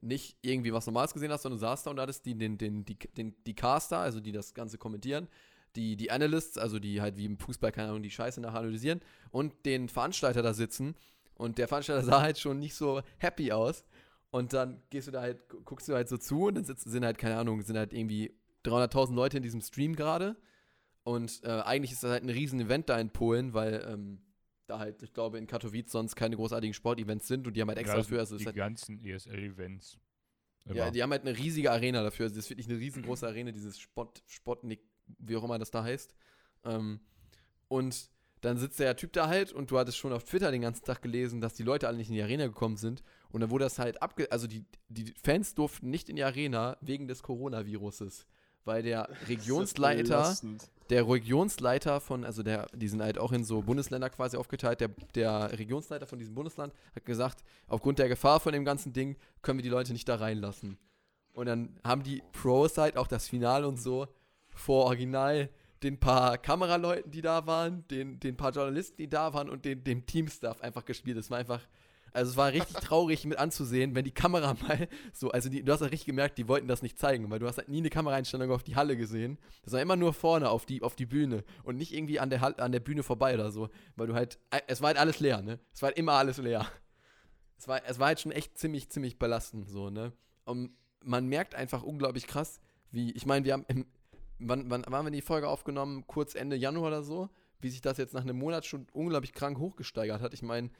nicht irgendwie was Normales gesehen hast, sondern du saßt da und hattest die, den, den, die, den, die Caster, also die das Ganze kommentieren, die, die Analysts, also die halt wie im Fußball, keine Ahnung, die Scheiße nachher analysieren und den Veranstalter da sitzen. Und der Veranstalter <laughs> sah halt schon nicht so happy aus. Und dann gehst du da halt, gu- guckst du halt so zu und dann sitzen, sind halt, keine Ahnung, sind halt irgendwie 300.000 Leute in diesem Stream gerade. Und äh, eigentlich ist das halt ein riesen Event da in Polen, weil ähm, da halt, ich glaube, in Katowice sonst keine großartigen Sportevents sind und die haben halt extra Ja, dafür, also die ist halt ganzen ESL-Events. ja, die haben halt eine riesige Arena dafür. Also das ist wirklich eine riesengroße Arena, dieses Spot, Spotnik wie auch immer das da heißt. Ähm, und dann sitzt der Typ da halt und du hattest schon auf Twitter den ganzen Tag gelesen, dass die Leute alle nicht in die Arena gekommen sind. Und dann wurde das halt abge... Also die, die Fans durften nicht in die Arena wegen des Coronaviruses. Weil der <laughs> Regionsleiter der Regionsleiter von, also der, die sind halt auch in so Bundesländer quasi aufgeteilt, der, der Regionsleiter von diesem Bundesland hat gesagt, aufgrund der Gefahr von dem ganzen Ding können wir die Leute nicht da reinlassen. Und dann haben die Pros halt auch das Finale und so vor Original den paar Kameraleuten, die da waren, den, den paar Journalisten, die da waren und den, dem Teamstaff einfach gespielt. Es war einfach, also es war richtig traurig mit anzusehen, wenn die Kamera mal so, also die, du hast ja richtig gemerkt, die wollten das nicht zeigen, weil du hast halt nie eine Kameraeinstellung auf die Halle gesehen. Das war immer nur vorne auf die, auf die Bühne und nicht irgendwie an der, an der Bühne vorbei oder so, weil du halt, es war halt alles leer, ne? Es war halt immer alles leer. Es war, es war halt schon echt ziemlich, ziemlich belastend, so, ne? Und man merkt einfach unglaublich krass, wie, ich meine, wir haben, im, wann, wann haben wir die Folge aufgenommen? Kurz Ende Januar oder so, wie sich das jetzt nach einem Monat schon unglaublich krank hochgesteigert hat. Ich meine,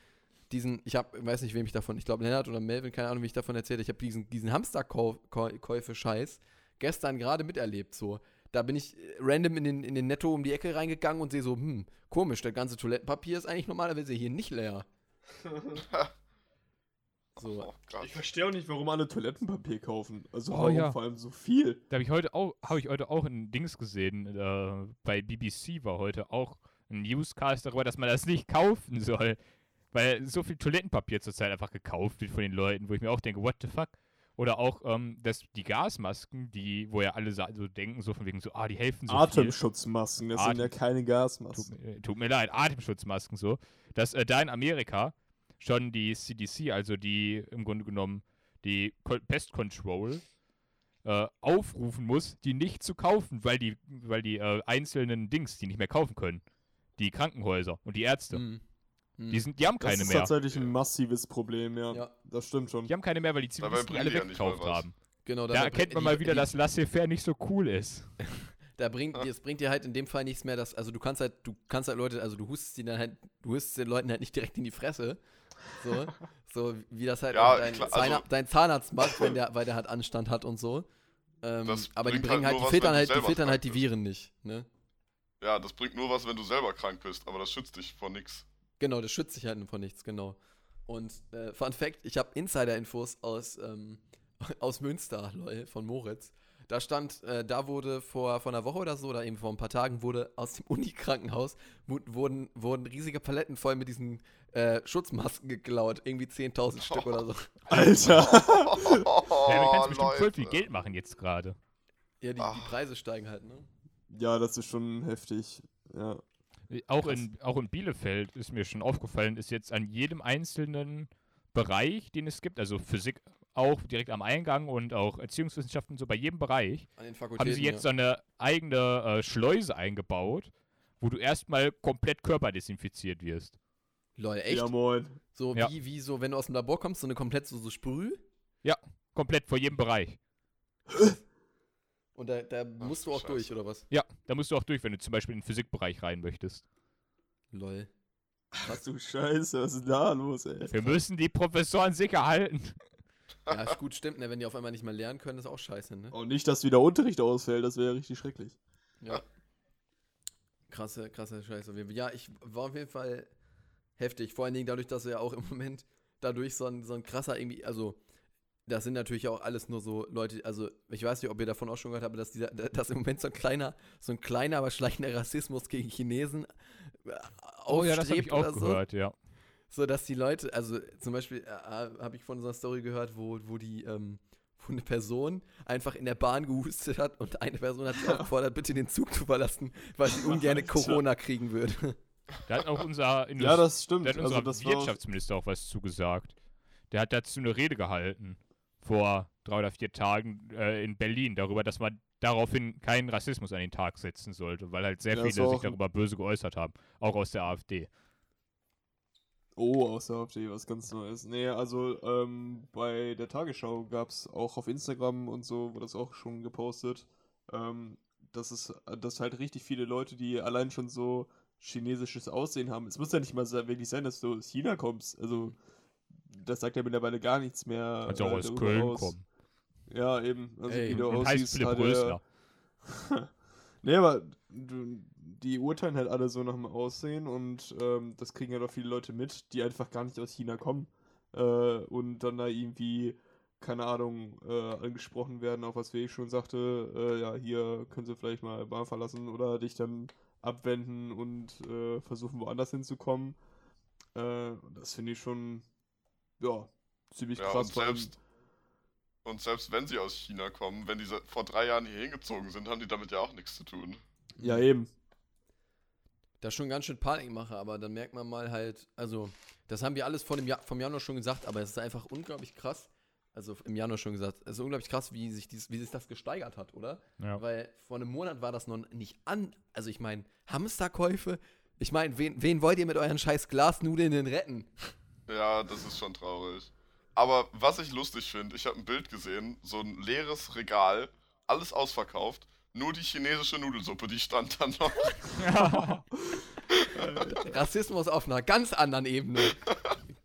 diesen, ich habe, weiß nicht, wem ich davon, ich glaube Lennart oder Melvin, keine Ahnung, wie ich davon erzählt, ich habe diesen, diesen Hamsterkäufe-Scheiß gestern gerade miterlebt, so. Da bin ich äh, random in den, in den Netto um die Ecke reingegangen und sehe so, hm, komisch, das ganze Toilettenpapier ist eigentlich normalerweise hier nicht leer. <laughs> So. Oh. Ich verstehe auch nicht, warum alle Toilettenpapier kaufen. Also Oh, warum ja. vor allem so viel. Da habe ich heute auch, habe ich heute auch ein Dings gesehen. Äh, bei BBC war heute auch ein Newscast darüber, dass man das nicht kaufen soll. Weil so viel Toilettenpapier zurzeit einfach gekauft wird von den Leuten, wo ich mir auch denke, what the fuck? Oder auch ähm, dass die Gasmasken, die, wo ja alle sa- so denken, so von wegen so, ah, die helfen so viel. Atemschutzmasken, das sind ja Atem- keine Tut, Gasmasken. mir- tut mir leid, Atemschutzmasken so, dass äh, da in Amerika schon die CDC, also die im Grunde genommen die Pest Control, äh, aufrufen muss, die nicht zu kaufen, weil die, weil die äh, einzelnen Dings die nicht mehr kaufen können. Die Krankenhäuser und die Ärzte. Hm. Hm. Die, sind, die haben Das keine ist mehr. tatsächlich ein massives Problem, ja. Ja. Das stimmt schon. Die haben keine mehr, weil die Zivilisten alle weggekauft haben. Genau, Da erkennt man mal wieder, die- dass Laissez-faire nicht so cool ist. <laughs> Da bringt, Ja. das bringt dir halt in dem Fall nichts mehr, dass, also du kannst halt, du kannst halt Leute, also du hustest die dann halt, du hustest den Leuten halt nicht direkt in die Fresse. So, <laughs> so wie das halt Ja, dein, klar, Zahnarzt- also- dein Zahnarzt macht, wenn der, weil der halt Anstand hat und so. Ähm, Das aber die bringen halt halt, die was, filtern halt, die filtern halt die. Viren nicht, ne? Ja, das bringt nur was, wenn du selber krank bist, aber das schützt dich vor nix. Genau, das schützt sich halt vor nichts, genau. Und äh, Fun Fact, ich habe Insider-Infos aus, ähm, <laughs> aus Münster, lol, von Moritz. Da stand, äh, da wurde vor, vor einer Woche oder so, oder eben vor ein paar Tagen, wurde aus dem <laughs> Unikrankenhaus, wu- wurden, wurden riesige Paletten voll mit diesen äh, Schutzmasken geklaut. Irgendwie 10.000 Stück oder so. <laughs> Alter! Oh, ja, damit kannst du bestimmt voll viel. Geld machen jetzt gerade. Ja, die, die Ach. Preise steigen halt, ne? ja, das ist schon heftig. Ja. Auch Krass. in, auch in Bielefeld ist mir schon aufgefallen, ist jetzt an jedem einzelnen Bereich, den es gibt, also Physik auch direkt am Eingang und auch Erziehungswissenschaften, so bei jedem Bereich, An den Fakultäten. haben sie jetzt so eine eigene äh, Schleuse eingebaut, wo du erstmal komplett körperdesinfiziert wirst. ja. Lol, echt? Ja, moin. so Ja. wie, wie so, wenn du aus dem Labor kommst, so eine komplett so, so Sprüh. Komplett vor jedem Bereich. <laughs> Und da, da musst du auch durch, Scheiße. oder was? Ja, da musst du auch durch, wenn du zum Beispiel in den Physikbereich rein möchtest. Lol. Ach du Scheiße, was ist denn da los, ey? Wir müssen die Professoren sicher halten. Ja, ist gut, stimmt, ne? Wenn die auf einmal nicht mehr lernen können, ist auch scheiße, ne? Und nicht, dass wieder Unterricht ausfällt, das wäre richtig schrecklich. Ja. Krasse, krasse Scheiße. Ja, ich war auf jeden Fall heftig. Vor allen Dingen dadurch, dass wir ja auch im Moment dadurch so ein, so ein krasser irgendwie, also das sind natürlich auch alles nur so Leute, also ich weiß nicht, ob ihr davon auch schon gehört habt, dass, dieser, dass im Moment so ein kleiner, so ein kleiner, aber schleichender Rassismus gegen Chinesen äh, Oh ja, das habe ich auch oder so. gehört, ja. So, dass die Leute, also zum Beispiel äh, habe ich von so einer Story gehört, wo, wo die, ähm, wo eine Person einfach in der Bahn gehustet hat und eine Person hat sie <laughs> aufgefordert, bitte den Zug zu verlassen, weil sie ungern. Corona kriegen würde. Da hat auch unser, Indust Ja, das stimmt. da hat Also unser auch- Wirtschaftsminister auch was zugesagt. Der hat dazu eine Rede gehalten vor drei oder vier Tagen äh, in Berlin darüber, dass man daraufhin keinen Rassismus an den Tag setzen sollte, weil halt sehr Ja, viele sich darüber böse geäußert haben, auch aus der AfD. Oh, aus der AfD, was ganz Neues. Nee, also ähm, bei der Tagesschau gab es auch auf Instagram und so, wurde das auch schon gepostet, ähm, dass es dass halt richtig viele Leute, die allein schon so chinesisches Aussehen haben. Es muss ja nicht mal wirklich sein, dass du aus China kommst. Also, das sagt ja mittlerweile gar nichts mehr. Kannst auch äh, aus Köln aus. kommen. Ja, eben. Also, Ey, wie du heißt Philipp hat er- Rösler. <laughs> Nee, aber du, die urteilen halt alle so nach dem Aussehen und ähm, das kriegen ja doch viele Leute mit, die einfach gar nicht aus China kommen äh, und dann da irgendwie, keine Ahnung, äh, angesprochen werden, auf was ich schon sagte, äh, ja, hier können sie vielleicht mal Bahn verlassen oder dich dann abwenden und äh, versuchen woanders hinzukommen. Äh, das finde ich schon, ja, ziemlich Ja, krass. und selbst, und selbst wenn sie aus China kommen, wenn die vor drei Jahren hier hingezogen sind, haben die damit ja auch nichts zu tun. Ja, eben. Das ist schon ganz schön Panikmache, aber dann merkt man mal halt, also, das haben wir alles vor dem Jahr, vom Januar schon gesagt, aber es ist einfach unglaublich krass. Also im Januar schon gesagt, es ist unglaublich krass, wie sich, dies, wie sich das gesteigert hat, oder? Ja. Weil vor einem Monat war das noch nicht an. Also ich meine, Hamsterkäufe. Ich meine, wen, wen wollt ihr mit euren scheiß Glasnudeln denn retten? Ja, das ist schon traurig. Aber was ich lustig finde, ich habe ein Bild gesehen, so ein leeres Regal, alles ausverkauft, nur die chinesische Nudelsuppe, die stand dann noch. <laughs> Rassismus auf einer ganz anderen Ebene.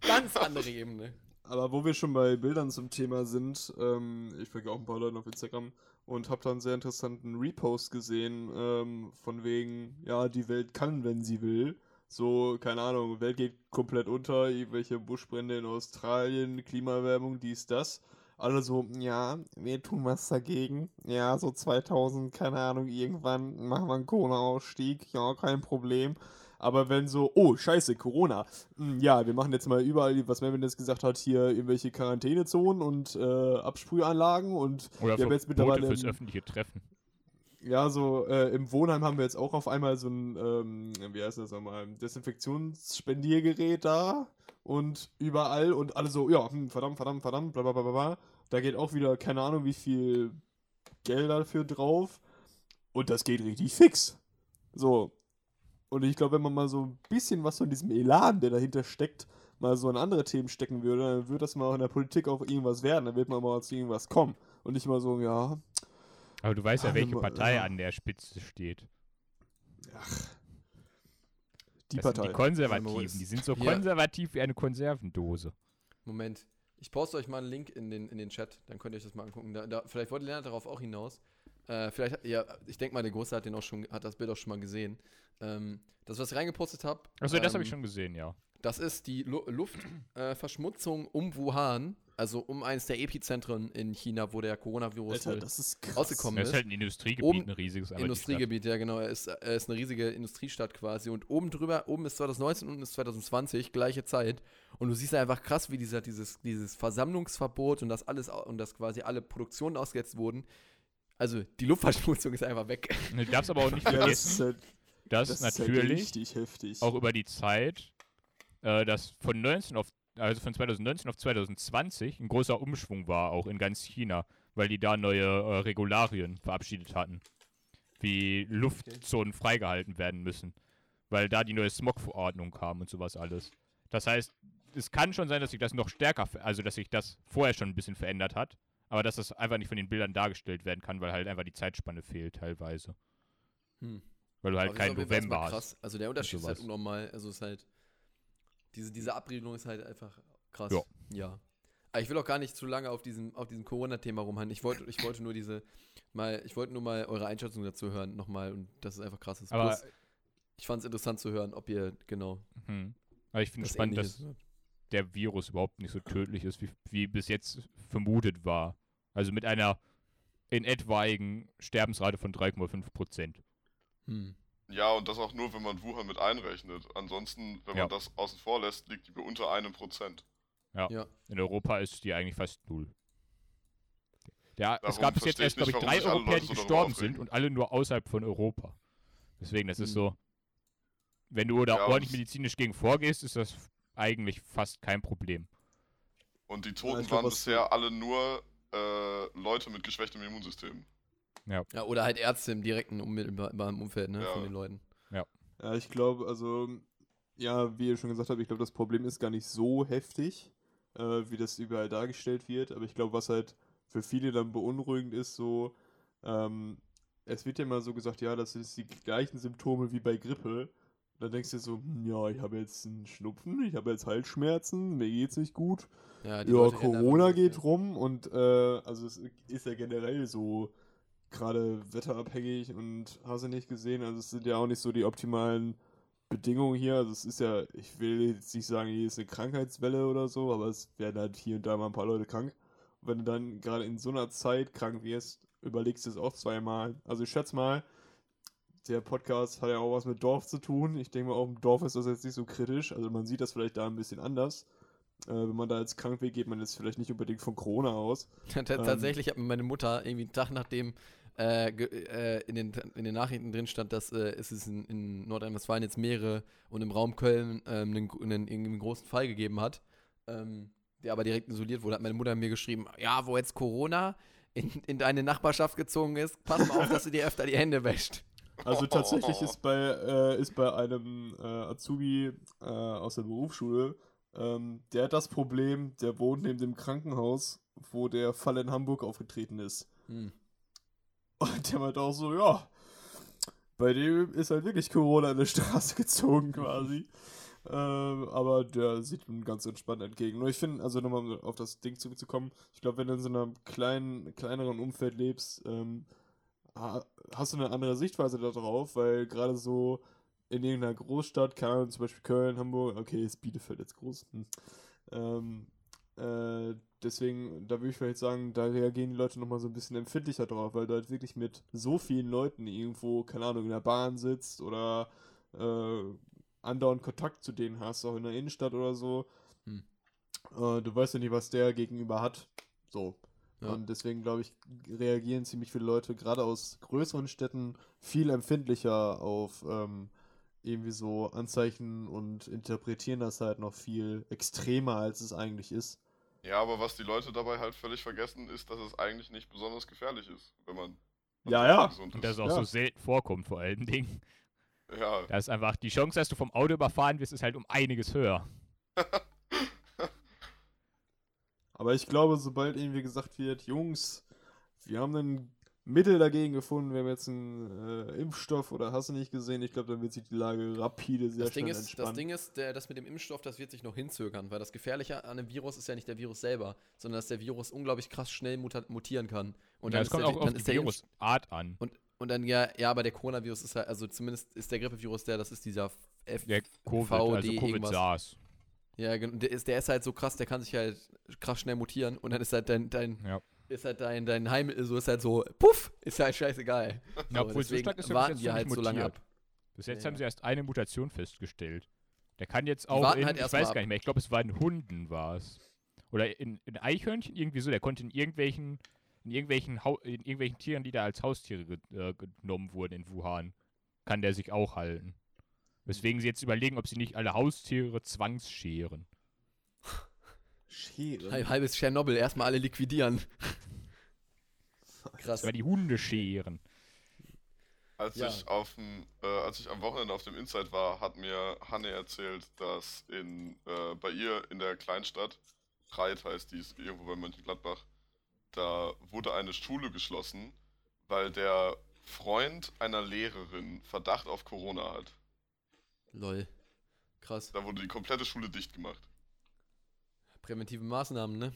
Ganz andere Ebene. Aber wo wir schon bei Bildern zum Thema sind, ähm, ich folge auch ein paar Leuten auf Instagram und habe da einen sehr interessanten Repost gesehen, ähm, von wegen, ja, die Welt kann, wenn sie will. So, keine Ahnung, Welt geht komplett unter, irgendwelche Buschbrände in Australien, Klimaerwärmung, dies, das. Alle so, ja, wir tun was dagegen. Ja, so 2000, keine Ahnung, irgendwann machen wir einen Corona-Ausstieg. Ja, kein Problem. Aber wenn so, oh, scheiße, Corona. Hm, Ja, wir machen jetzt mal überall, was Melvin jetzt gesagt hat, hier irgendwelche Quarantänezonen und äh, Absprühanlagen und Oder wir haben jetzt mittlerweile fürs öffentliche Treffen. Ja, so äh, im Wohnheim haben wir jetzt auch auf einmal so ein, ähm, wie heißt das nochmal, Desinfektionsspendiergerät da und überall und alle so, ja, hm, verdammt, verdammt, verdammt, bla bla bla bla. Da geht auch wieder, keine Ahnung, wie viel Geld dafür drauf und das geht richtig fix. So. Und ich glaube, wenn man mal so ein bisschen was von diesem Elan, der dahinter steckt, mal so in andere Themen stecken würde, dann würde das mal auch in der Politik auch irgendwas werden. Dann wird man mal zu irgendwas kommen. Und nicht mal so, ja, Aber du weißt ja, Ah, welche Partei an der Spitze steht. die das Partei. sind die Konservativen. Die sind so Hier. konservativ wie eine Konservendose. Moment. Ich poste euch mal einen Link in den, in den Chat, dann könnt ihr euch das mal angucken. Da, da, vielleicht wollte Lennart darauf auch hinaus. Äh, vielleicht, ja, ich denke mal, der Große hat, den auch schon, hat das Bild auch schon mal gesehen. Ähm, das, was ich reingepostet habe. Achso, das habe ich ähm, schon gesehen, ja. Das ist die Lu Luftverschmutzung um Wuhan, also um eines der Epizentren in China, wo der Coronavirus Alter, wohl das ist krass. rausgekommen Das ist. halt ein Industriegebiet, Oben- ein riesiges Industriegebiet, ja genau. Er ist, er ist eine riesige Industriestadt quasi. Und oben drüber, oben ist 2019, unten ist 2020, gleiche Zeit. Und du siehst einfach krass, wie dieser, dieses, dieses Versammlungsverbot und das alles und dass quasi alle Produktionen ausgesetzt wurden. Also die Luftverschmutzung ist einfach weg. <laughs> Du darfst aber auch nicht das vergessen, ist halt, dass das halt natürlich heftig. auch über die Zeit, äh, dass von 19 auf, also von 2019 auf 2020 ein großer Umschwung war, auch in ganz China, weil die da neue äh, Regularien verabschiedet hatten. Wie Luftzonen freigehalten werden müssen. Weil da die neue Smog-Verordnung kam und sowas alles. Das heißt, es kann schon sein, dass sich das noch stärker, also dass sich das vorher schon ein bisschen verändert hat, aber dass das einfach nicht von den Bildern dargestellt werden kann, weil halt einfach die Zeitspanne fehlt teilweise. Hm. Weil du halt Aber keinen November hast. krass. Also der Unterschied ist halt unnormal. Also es ist halt. Diese, diese Abriegelung ist halt einfach krass. Ja. ja. Aber ich will auch gar nicht zu lange auf diesem, auf diesem Corona-Thema rumhandeln. Ich wollte, ich wollte nur diese, mal, ich wollte nur mal eure Einschätzung dazu hören, nochmal, und das ist einfach krass ist. Aber Plus, ich fand es interessant zu hören, ob ihr genau Hm. Aber ich finde das spannend, dass der Virus überhaupt nicht so tödlich ist, wie, wie bis jetzt vermutet war. Also mit einer in etwaigen Sterbensrate von 3,5 Prozent. Hm. Ja, und das auch nur, wenn man Wuhan mit einrechnet. Ansonsten, wenn Ja. man das außen vor lässt, liegt die bei unter einem Prozent. Ja. In Europa ist die eigentlich fast null. Ja, es Darum gab bis jetzt erst, glaube ich, drei Europäer, die gestorben sind und alle nur außerhalb von Europa. Deswegen, das ist Hm. so, wenn du da Ja, ordentlich medizinisch gegen vorgehst, ist das eigentlich fast kein Problem. Und die Toten ich glaub, waren bisher alle nur äh, Leute mit geschwächtem Immunsystem. Ja, oder halt Ärzte im direkten unmittelbaren Umfeld, ne, Ja. von den Leuten. Ja, ich glaube, also, ja, wie ihr schon gesagt habt, ich glaube, das Problem ist gar nicht so heftig, äh, wie das überall dargestellt wird. Aber ich glaube, was halt für viele dann beunruhigend ist, so, ähm, es wird ja immer so gesagt, ja, das sind die gleichen Symptome wie bei Grippe. Dann denkst du dir so, hm, ja, ich habe jetzt einen Schnupfen, ich habe jetzt Halsschmerzen, mir geht's nicht gut. Ja, die Ja, Corona geht ja. rum und äh, also es ist ja generell so gerade wetterabhängig und hast du nicht gesehen, also es sind ja auch nicht so die optimalen Bedingungen hier. Also es ist ja, ich will jetzt nicht sagen, hier ist eine Krankheitswelle oder so, aber es werden halt hier und da mal ein paar Leute krank. Und wenn du dann gerade in so einer Zeit krank wirst, überlegst du es auch zweimal. Also ich schätze mal, der Podcast hat ja auch was mit Dorf zu tun. Ich denke mal, auch im Dorf ist das jetzt nicht so kritisch. Also man sieht das vielleicht da ein bisschen anders. Äh, wenn man da jetzt krank wird, geht man jetzt vielleicht nicht unbedingt von Corona aus. <laughs> T- Tatsächlich hat mir meine Mutter irgendwie einen Tag nachdem äh, äh, in, den, in den Nachrichten drin stand, dass äh, es ist in, in Nordrhein-Westfalen jetzt mehrere und im Raum Köln ähm, einen, einen, einen großen Fall gegeben hat, ähm, der aber direkt isoliert wurde, hat meine Mutter mir geschrieben, ja, wo jetzt Corona in, in deine Nachbarschaft gezogen ist, pass mal auf, dass du dir öfter die Hände wäscht. Also tatsächlich <laughs> ist bei, äh, ist bei einem äh, Azubi äh, aus der Berufsschule, ähm, der hat das Problem, der wohnt neben dem Krankenhaus, wo der Fall in Hamburg aufgetreten ist. Hm. Und der meint auch so, ja, bei dem ist halt wirklich Corona in der Straße <laughs> gezogen quasi. ähm, aber der sieht ihm ganz entspannt entgegen. Nur ich finde, also nochmal auf das Ding zurückzukommen, ich glaube, wenn du in so einem kleinen, kleineren Umfeld lebst, ähm, ha- hast du eine andere Sichtweise darauf, weil gerade so in irgendeiner Großstadt, keine Ahnung, zum Beispiel Köln, Hamburg, okay, ist Bielefeld jetzt groß. Hm. Ähm, äh, deswegen, da würde ich vielleicht sagen, da reagieren die Leute nochmal so ein bisschen empfindlicher drauf, weil du halt wirklich mit so vielen Leuten irgendwo, keine Ahnung, in der Bahn sitzt oder äh, andauernd Kontakt zu denen hast, auch in der Innenstadt oder so. Hm. Äh, du weißt ja nicht, was der gegenüber hat. So. Ja. Und deswegen, glaube ich, reagieren ziemlich viele Leute, gerade aus größeren Städten, viel empfindlicher auf ähm, irgendwie so Anzeichen und interpretieren das halt noch viel extremer, als es eigentlich ist. Ja, aber was die Leute dabei halt völlig vergessen, ist, dass es eigentlich nicht besonders gefährlich ist, wenn man Ja, ja. gesund Und ist. das auch Ja. so selten vorkommt, vor allen Dingen. Ja, Da ist einfach die Chance, dass du vom Auto überfahren wirst, ist halt um einiges höher. <laughs> Aber ich glaube, sobald irgendwie gesagt wird, Jungs, wir haben ein Mittel dagegen gefunden, wir haben jetzt einen äh, Impfstoff oder hast du nicht gesehen, ich glaube, dann wird sich die Lage rapide sehr Das Ding, schnell ist, das entspannen. Ding ist, der, das mit dem Impfstoff, das wird sich noch hinzögern, weil das Gefährliche an dem Virus ist ja nicht der Virus selber, sondern dass der Virus unglaublich krass schnell mutieren kann. Und ja, dann ist kommt der, auch dann auf die Virusart an. Und, und dann, ja, ja, aber der Coronavirus ist halt, also zumindest ist der Grippevirus der, das ist dieser F. Der Covid, also irgendwas. Covid-SARS. Ja, der ist, der ist halt so krass, der kann sich halt krass schnell mutieren und dann ist halt dein, dein, Ja. Ist halt dein, dein Heilmittel so, ist halt so, puff, ist halt scheißegal. Ja, So, obwohl so deswegen stark ist warten die halt nicht so lange ab. Bis jetzt Ja. haben sie erst eine Mutation festgestellt. Der kann jetzt auch in, halt ich weiß gar nicht mehr, ich glaube es war in Hunden war es. Oder in, in Eichhörnchen irgendwie so, der konnte in irgendwelchen, in irgendwelchen, Hau in irgendwelchen Tieren, die da als Haustiere ge äh, genommen wurden in Wuhan, kann der sich auch halten. Weswegen sie jetzt überlegen, ob sie nicht alle Haustiere zwangsscheren. Schere. Halb- Halbes Tschernobyl, erstmal alle liquidieren. Krass. Aber die Hunde scheren. Als Ja. ich auf dem, äh, als ich am Wochenende auf dem Inside war, hat mir Hanne erzählt, dass in äh, bei ihr in der Kleinstadt, Reit heißt die, ist irgendwo bei Mönchengladbach, da wurde eine Schule geschlossen, weil der Freund einer Lehrerin Verdacht auf Corona hat. Lol. Krass. Da wurde die komplette Schule dicht gemacht. Präventive Maßnahmen, ne?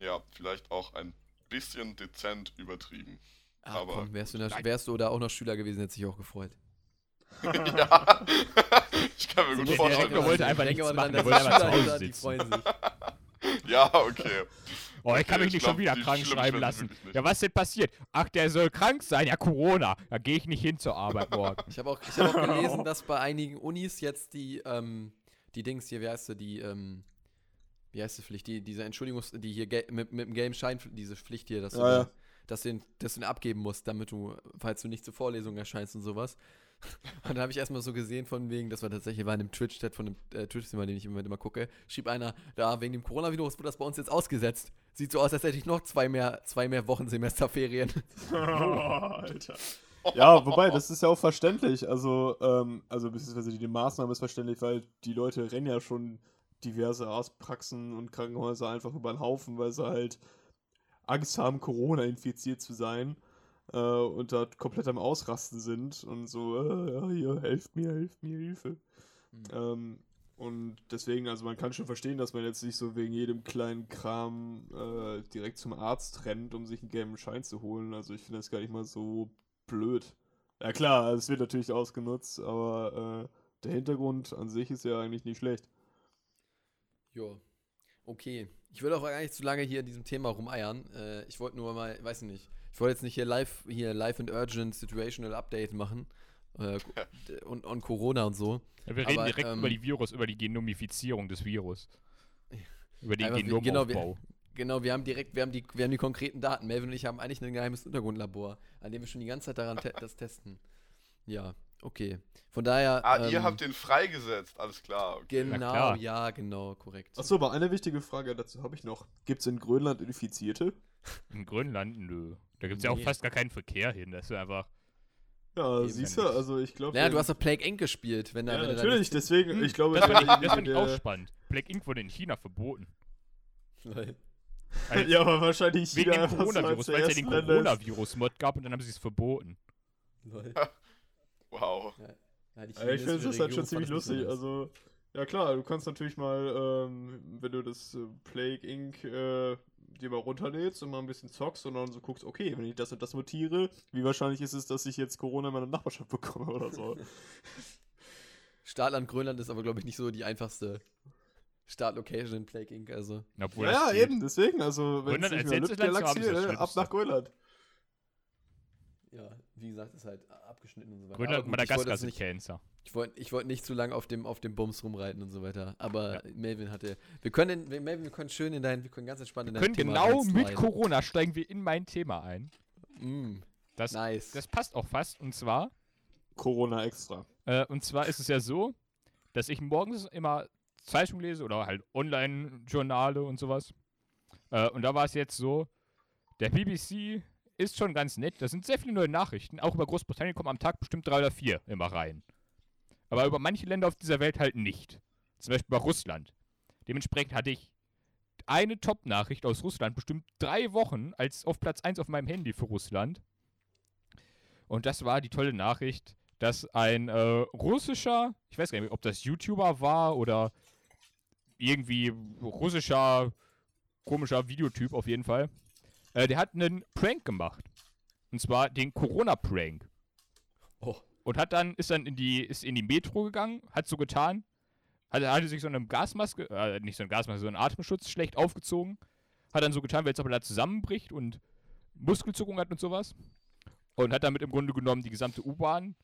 Ja, vielleicht auch ein bisschen dezent übertrieben. Ach Aber komm, wärst du, da, Nein. wärst du da auch noch Schüler gewesen, hätte sich auch gefreut. <laughs> ja, <laughs> ich kann mir gut der vorstellen. Direktor wollte einfach nichts mal dran, machen, dass der die wollte einfach Schüler zu Hause da, die sitzen. freuen sich. <laughs> Ja, okay. Oh, ich kann Okay, mich nicht ich schon wieder krank schlimm schreiben lassen. Ja, was ist denn passiert? Ach, der soll krank sein. Ja, Corona. Da gehe ich nicht hin zur Arbeit morgen. Ich habe auch, ich hab auch gelesen, dass bei einigen Unis jetzt die, ähm, die Dings hier, wie heißt sie, die, ähm, wie heißt die Pflicht, die, diese Entschuldigungs-, die hier mit, mit dem gelben Schein, diese Pflicht hier, dass du, Ja, ja. den- dass du den, dass du den abgeben musst, damit du, falls du nicht zur Vorlesung erscheinst und sowas. <laughs> Und dann habe ich erstmal so gesehen, von wegen, das war tatsächlich war in dem Twitch-Chat von dem äh, Twitch-Streamer, den ich im Moment immer gucke, schrieb einer, da wegen dem Coronavirus wurde das bei uns jetzt ausgesetzt. Sieht so aus, als hätte ich noch zwei mehr, zwei mehr Wochen Semesterferien. <laughs> <laughs> Alter. Ja, wobei, das ist ja auch verständlich. Also, ähm, also beziehungsweise die Maßnahme ist verständlich, weil die Leute rennen ja schon diverse Arztpraxen und Krankenhäuser einfach über den Haufen, weil sie halt Angst haben, Corona infiziert zu sein äh, und da komplett am Ausrasten sind und so, äh, ja, hier, helft mir, helft mir, Hilfe. Mhm. Ähm, Und deswegen, also man kann schon verstehen, dass man jetzt nicht so wegen jedem kleinen Kram äh, direkt zum Arzt rennt, um sich einen gelben Schein zu holen. Also ich finde das gar nicht mal so blöd. Ja klar, es wird natürlich ausgenutzt, aber äh, der Hintergrund an sich ist ja eigentlich nicht schlecht. Jo. Okay. Ich will auch gar nicht zu lange hier in diesem Thema rumeiern. Äh, ich wollte nur mal, weiß ich nicht. Ich wollte jetzt nicht hier live, hier live and urgent situational update machen. Äh, <laughs> und, und Corona und so. Ja, wir reden Aber, direkt ähm, über die Virus, über die Genomifizierung des Virus. Über den Genomaufbau. genau, wir- Genau, wir haben direkt, wir haben die, wir haben die konkreten Daten. Melvin und ich haben eigentlich ein geheimes Untergrundlabor, an dem wir schon die ganze Zeit daran te <laughs> das testen. Ja, okay. Von daher. Ah, ihr ähm, habt den freigesetzt, alles klar. Okay. Genau, klar. ja, genau, korrekt. Achso, aber eine wichtige Frage dazu habe ich noch. Gibt es in Grönland Infizierte? In Grönland, nö. Da gibt es ja auch Nee. fast gar keinen Verkehr hin. Das ist einfach. Ja, Eben siehst ja du, nicht. also ich glaube. Naja, du hast doch Plague Inc. gespielt, wenn da. Ja, wenn du da natürlich, nicht- deswegen, ich glaube, Das das fand ich auch spannend. Black Ink wurde in China verboten. Lol. Als- <laughs> Ja, aber wahrscheinlich wegen China dem einfach so Coronavirus, weil es ja den. Coronavirus-Mod gab und dann haben sie es verboten. Lol. <laughs> Wow. Ja, Ja, ich finde das halt schon ziemlich lustig. Also, ja klar, du kannst natürlich mal, ähm, wenn du das äh, Plague Inc. Äh, dir mal runterlädst und mal ein bisschen zockst und dann so guckst, okay, wenn ich das und das mutiere, wie wahrscheinlich ist es, dass ich jetzt Corona in meiner Nachbarschaft bekomme oder so. <laughs> Startland Grönland ist aber, glaube ich, nicht so die einfachste Startlocation in Plague Inc. Also, Obwohl ja, ja, eben, deswegen, also wenn Grönland es nicht mehr haben, Galaxie, ab nach Grönland. Ja, wie gesagt, ist halt abgeschnitten und so weiter. Grönland und gut, ich wollte Madagaskar sind nicht, Cancer. ich wollte ich wollte nicht zu lange auf dem, auf dem Bums rumreiten und so weiter. Aber Melvin hatte. Wir können, in, wir- Melvin, wir können schön in dein, wir können ganz entspannt in Wir dein können Thema genau mit. Corona steigen wir in mein Thema ein. Mm, Das, nice. das passt auch fast. Und zwar, Corona extra. äh, und zwar ist es ja so, dass ich morgens immer Zeitung lese oder halt Online-Journale und sowas. Äh, und da war es jetzt so, der BBC ist schon ganz nett. Da sind sehr viele neue Nachrichten. Auch über Großbritannien kommen am Tag bestimmt drei oder vier immer rein. Aber über manche Länder auf dieser Welt halt nicht. Zum Beispiel über Russland. Dementsprechend hatte ich eine Top-Nachricht aus Russland bestimmt drei Wochen als auf Platz 1 auf meinem Handy für Russland. Und das war die tolle Nachricht, dass ein äh, russischer, ich weiß gar nicht, ob das YouTuber war oder irgendwie russischer, komischer Videotyp auf jeden Fall, äh, der hat einen Prank gemacht. Und zwar den Corona-Prank. Oh. Und hat dann, ist dann in die, ist in die Metro gegangen, hat so getan, hatte, hatte sich so eine Gasmaske, äh, nicht so eine Gasmaske, so einen Atemschutz schlecht aufgezogen, hat dann so getan, wie als ob er da zusammenbricht und Muskelzuckung hat und sowas. Und hat damit im Grunde genommen die gesamte U-Bahn,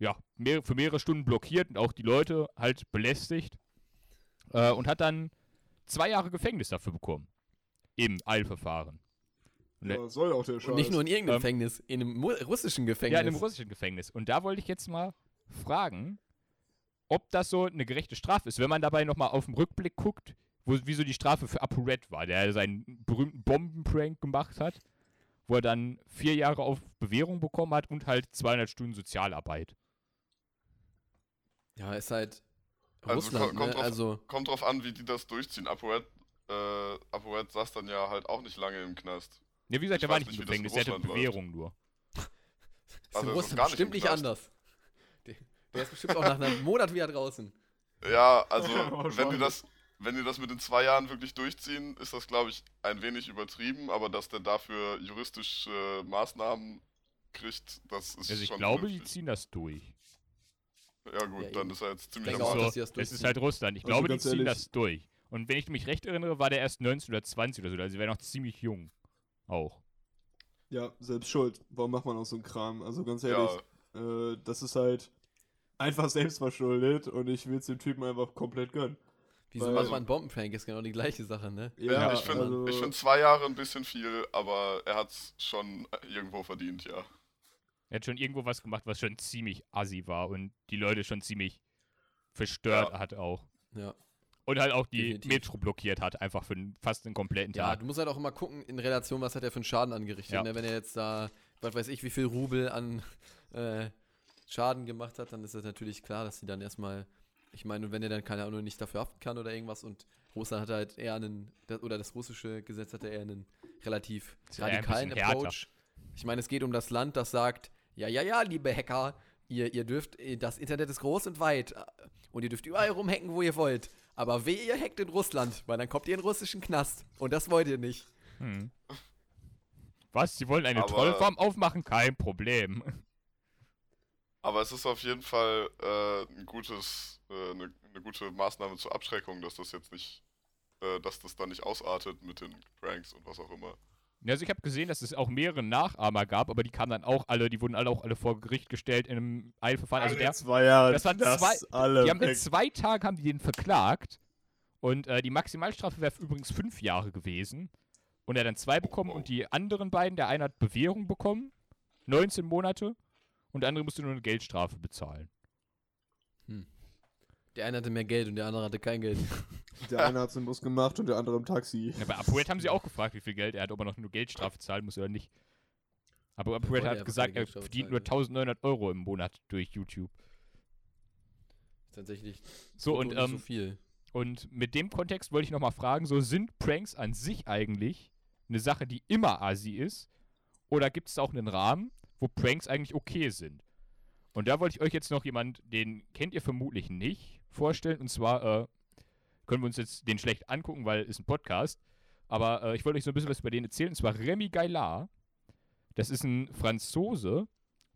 ja, mehr, für mehrere Stunden blockiert und auch die Leute halt belästigt. Äh, und hat dann zwei Jahre Gefängnis dafür bekommen. Im Eilverfahren. Und der- Ja, soll auch der Scheiß. Und nicht nur in irgendeinem Ähm, Gefängnis, in einem russischen Gefängnis. Ja, in einem russischen Gefängnis. Und da wollte ich jetzt mal fragen, ob das so eine gerechte Strafe ist, wenn man dabei nochmal auf den Rückblick guckt, wo, wie so die Strafe für ApoRed war, der seinen berühmten Bombenprank gemacht hat, wo er dann vier Jahre auf Bewährung bekommen hat und halt 200 Stunden Sozialarbeit. Ja, ist halt Also, Russland, ko- kommt ne? drauf- Also, Kommt drauf an, wie die das durchziehen. ApoRed, äh, ApoRed saß dann ja halt auch nicht lange im Knast. Ja, wie gesagt, Ich der war nicht im nicht, das in Gefängnis, der hatte läuft. Bewährung nur. ist Also, ist nicht bestimmt im nicht anders. <laughs> Der, der ist bestimmt auch nach einem Monat wieder draußen. Ja, also, <laughs> wenn die das, wenn die das mit den zwei Jahren wirklich durchziehen, ist das, glaube ich, ein wenig übertrieben, aber dass der dafür juristische Maßnahmen kriegt, das ist Also ich schon glaube, die vernünftig. ziehen das durch. Ja gut, Ja, dann ist er jetzt ziemlich am auch, die das es ist halt Russland. Ich Also glaube, die ziehen ehrlich- das durch. Und wenn ich mich recht erinnere, war der erst 19 oder 20 oder so. Also wäre noch ziemlich jung. Auch. Ja, selbst schuld. Warum macht man auch so einen Kram? Also ganz ehrlich, Ja, äh, das ist halt einfach selbst verschuldet und ich will es dem Typen einfach komplett gönnen. Wieso macht man einen Bombenprank? Ist genau die gleiche Sache, ne? ich finde also, ich find zwei Jahre ein bisschen viel, aber er hat's schon irgendwo verdient, ja. Er hat schon irgendwo was gemacht, was schon ziemlich assi war und die Leute schon ziemlich verstört Ja. hat auch. Ja. Und halt auch die Definitiv. Metro blockiert hat, einfach für fast einen kompletten Ja, Tag. du musst halt auch immer gucken, in Relation, was hat er für einen Schaden angerichtet. Ja. Ne? Wenn er jetzt da, was weiß ich, wie viel Rubel an äh, Schaden gemacht hat, dann ist das natürlich klar, dass sie dann erstmal, ich meine, und wenn er dann keine Ahnung nicht dafür haften kann oder irgendwas und Russland hat halt eher einen, oder das russische Gesetz hat eher einen relativ ja ein radikalen härter. Approach. Ich meine, es geht um das Land, das sagt, ja, ja, ja, liebe Hacker, ihr, ihr dürft, das Internet ist groß und weit äh, und ihr dürft überall rumhacken, wo ihr wollt. Aber weh, ihr hackt in Russland, weil dann kommt ihr in den russischen Knast. Und das wollt ihr nicht. Hm. Was? Sie wollen eine Aber- Trollfarm aufmachen? Kein Problem. Aber es ist auf jeden Fall äh, ein gutes, äh, eine, eine gute Maßnahme zur Abschreckung, dass das jetzt nicht, äh, dass das dann nicht ausartet mit den Pranks und was auch immer. Ja, Also ich habe gesehen, dass es auch mehrere Nachahmer gab, aber die kamen dann auch alle, die wurden alle auch alle vor Gericht gestellt in einem Eilverfahren. Also der, zwei Jahre, das waren zwei- alle die haben in zwei Tagen haben die den verklagt und äh, die Maximalstrafe wäre übrigens fünf Jahre gewesen. Und er hat dann zwei bekommen und die anderen beiden, der eine hat Bewährung bekommen, 19 Monate und der andere musste nur eine Geldstrafe bezahlen. Der eine hatte mehr Geld und der andere hatte kein Geld. <laughs> Der eine hat im Bus gemacht und der andere im Taxi. Ja, bei Apoet haben sie auch gefragt, wie viel Geld er hat, ob er noch nur Geldstrafe zahlen muss oder nicht. Aber Wollte hat gesagt, er verdient nur ja. 1900 Euro im Monat durch YouTube. Tatsächlich. So, und, nicht so ähm, viel. Und mit dem Kontext wollte ich nochmal fragen, so sind Pranks an sich eigentlich eine Sache, die immer assi ist? Oder gibt es auch einen Rahmen, wo Pranks eigentlich okay sind? Und da wollte ich euch jetzt noch jemand, den kennt ihr vermutlich nicht, vorstellen. Und zwar äh, können wir uns jetzt den schlecht angucken, weil es ein Podcast. Aber äh, ich wollte euch so ein bisschen was über den erzählen. Und zwar Remy Gaillard. Das ist ein Franzose.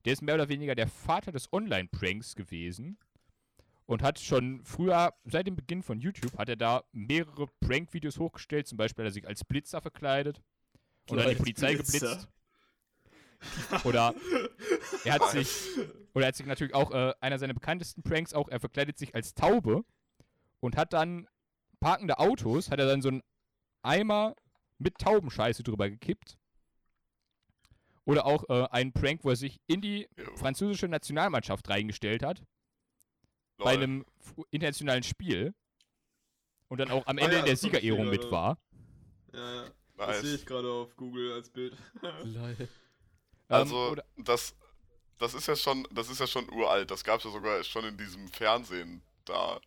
Der ist mehr oder weniger der Vater des Online-Pranks gewesen und hat schon früher, seit dem Beginn von YouTube, hat er da mehrere Prank-Videos hochgestellt. Zum Beispiel hat er sich als Blitzer verkleidet dann die Polizei Blitzer. geblitzt. Oder <laughs> er hat sich, oder er hat sich natürlich auch, äh, einer seiner bekanntesten Pranks auch, er verkleidet sich als Taube und hat dann parkende Autos, hat er dann so einen Eimer mit Taubenscheiße drüber gekippt. Oder auch äh, einen Prank, wo er sich in die französische Nationalmannschaft reingestellt hat bei lol. einem fu- internationalen Spiel und dann auch am Ah Ende ja, in der Siegerehrung mit war. Ja, ja. Das sehe Nice. ich gerade auf Google als Bild. <laughs> Lol. Ähm, Also, oder, das, das ist ja schon, das ist ja schon uralt. Das gab es ja sogar schon in diesem Fernsehen da.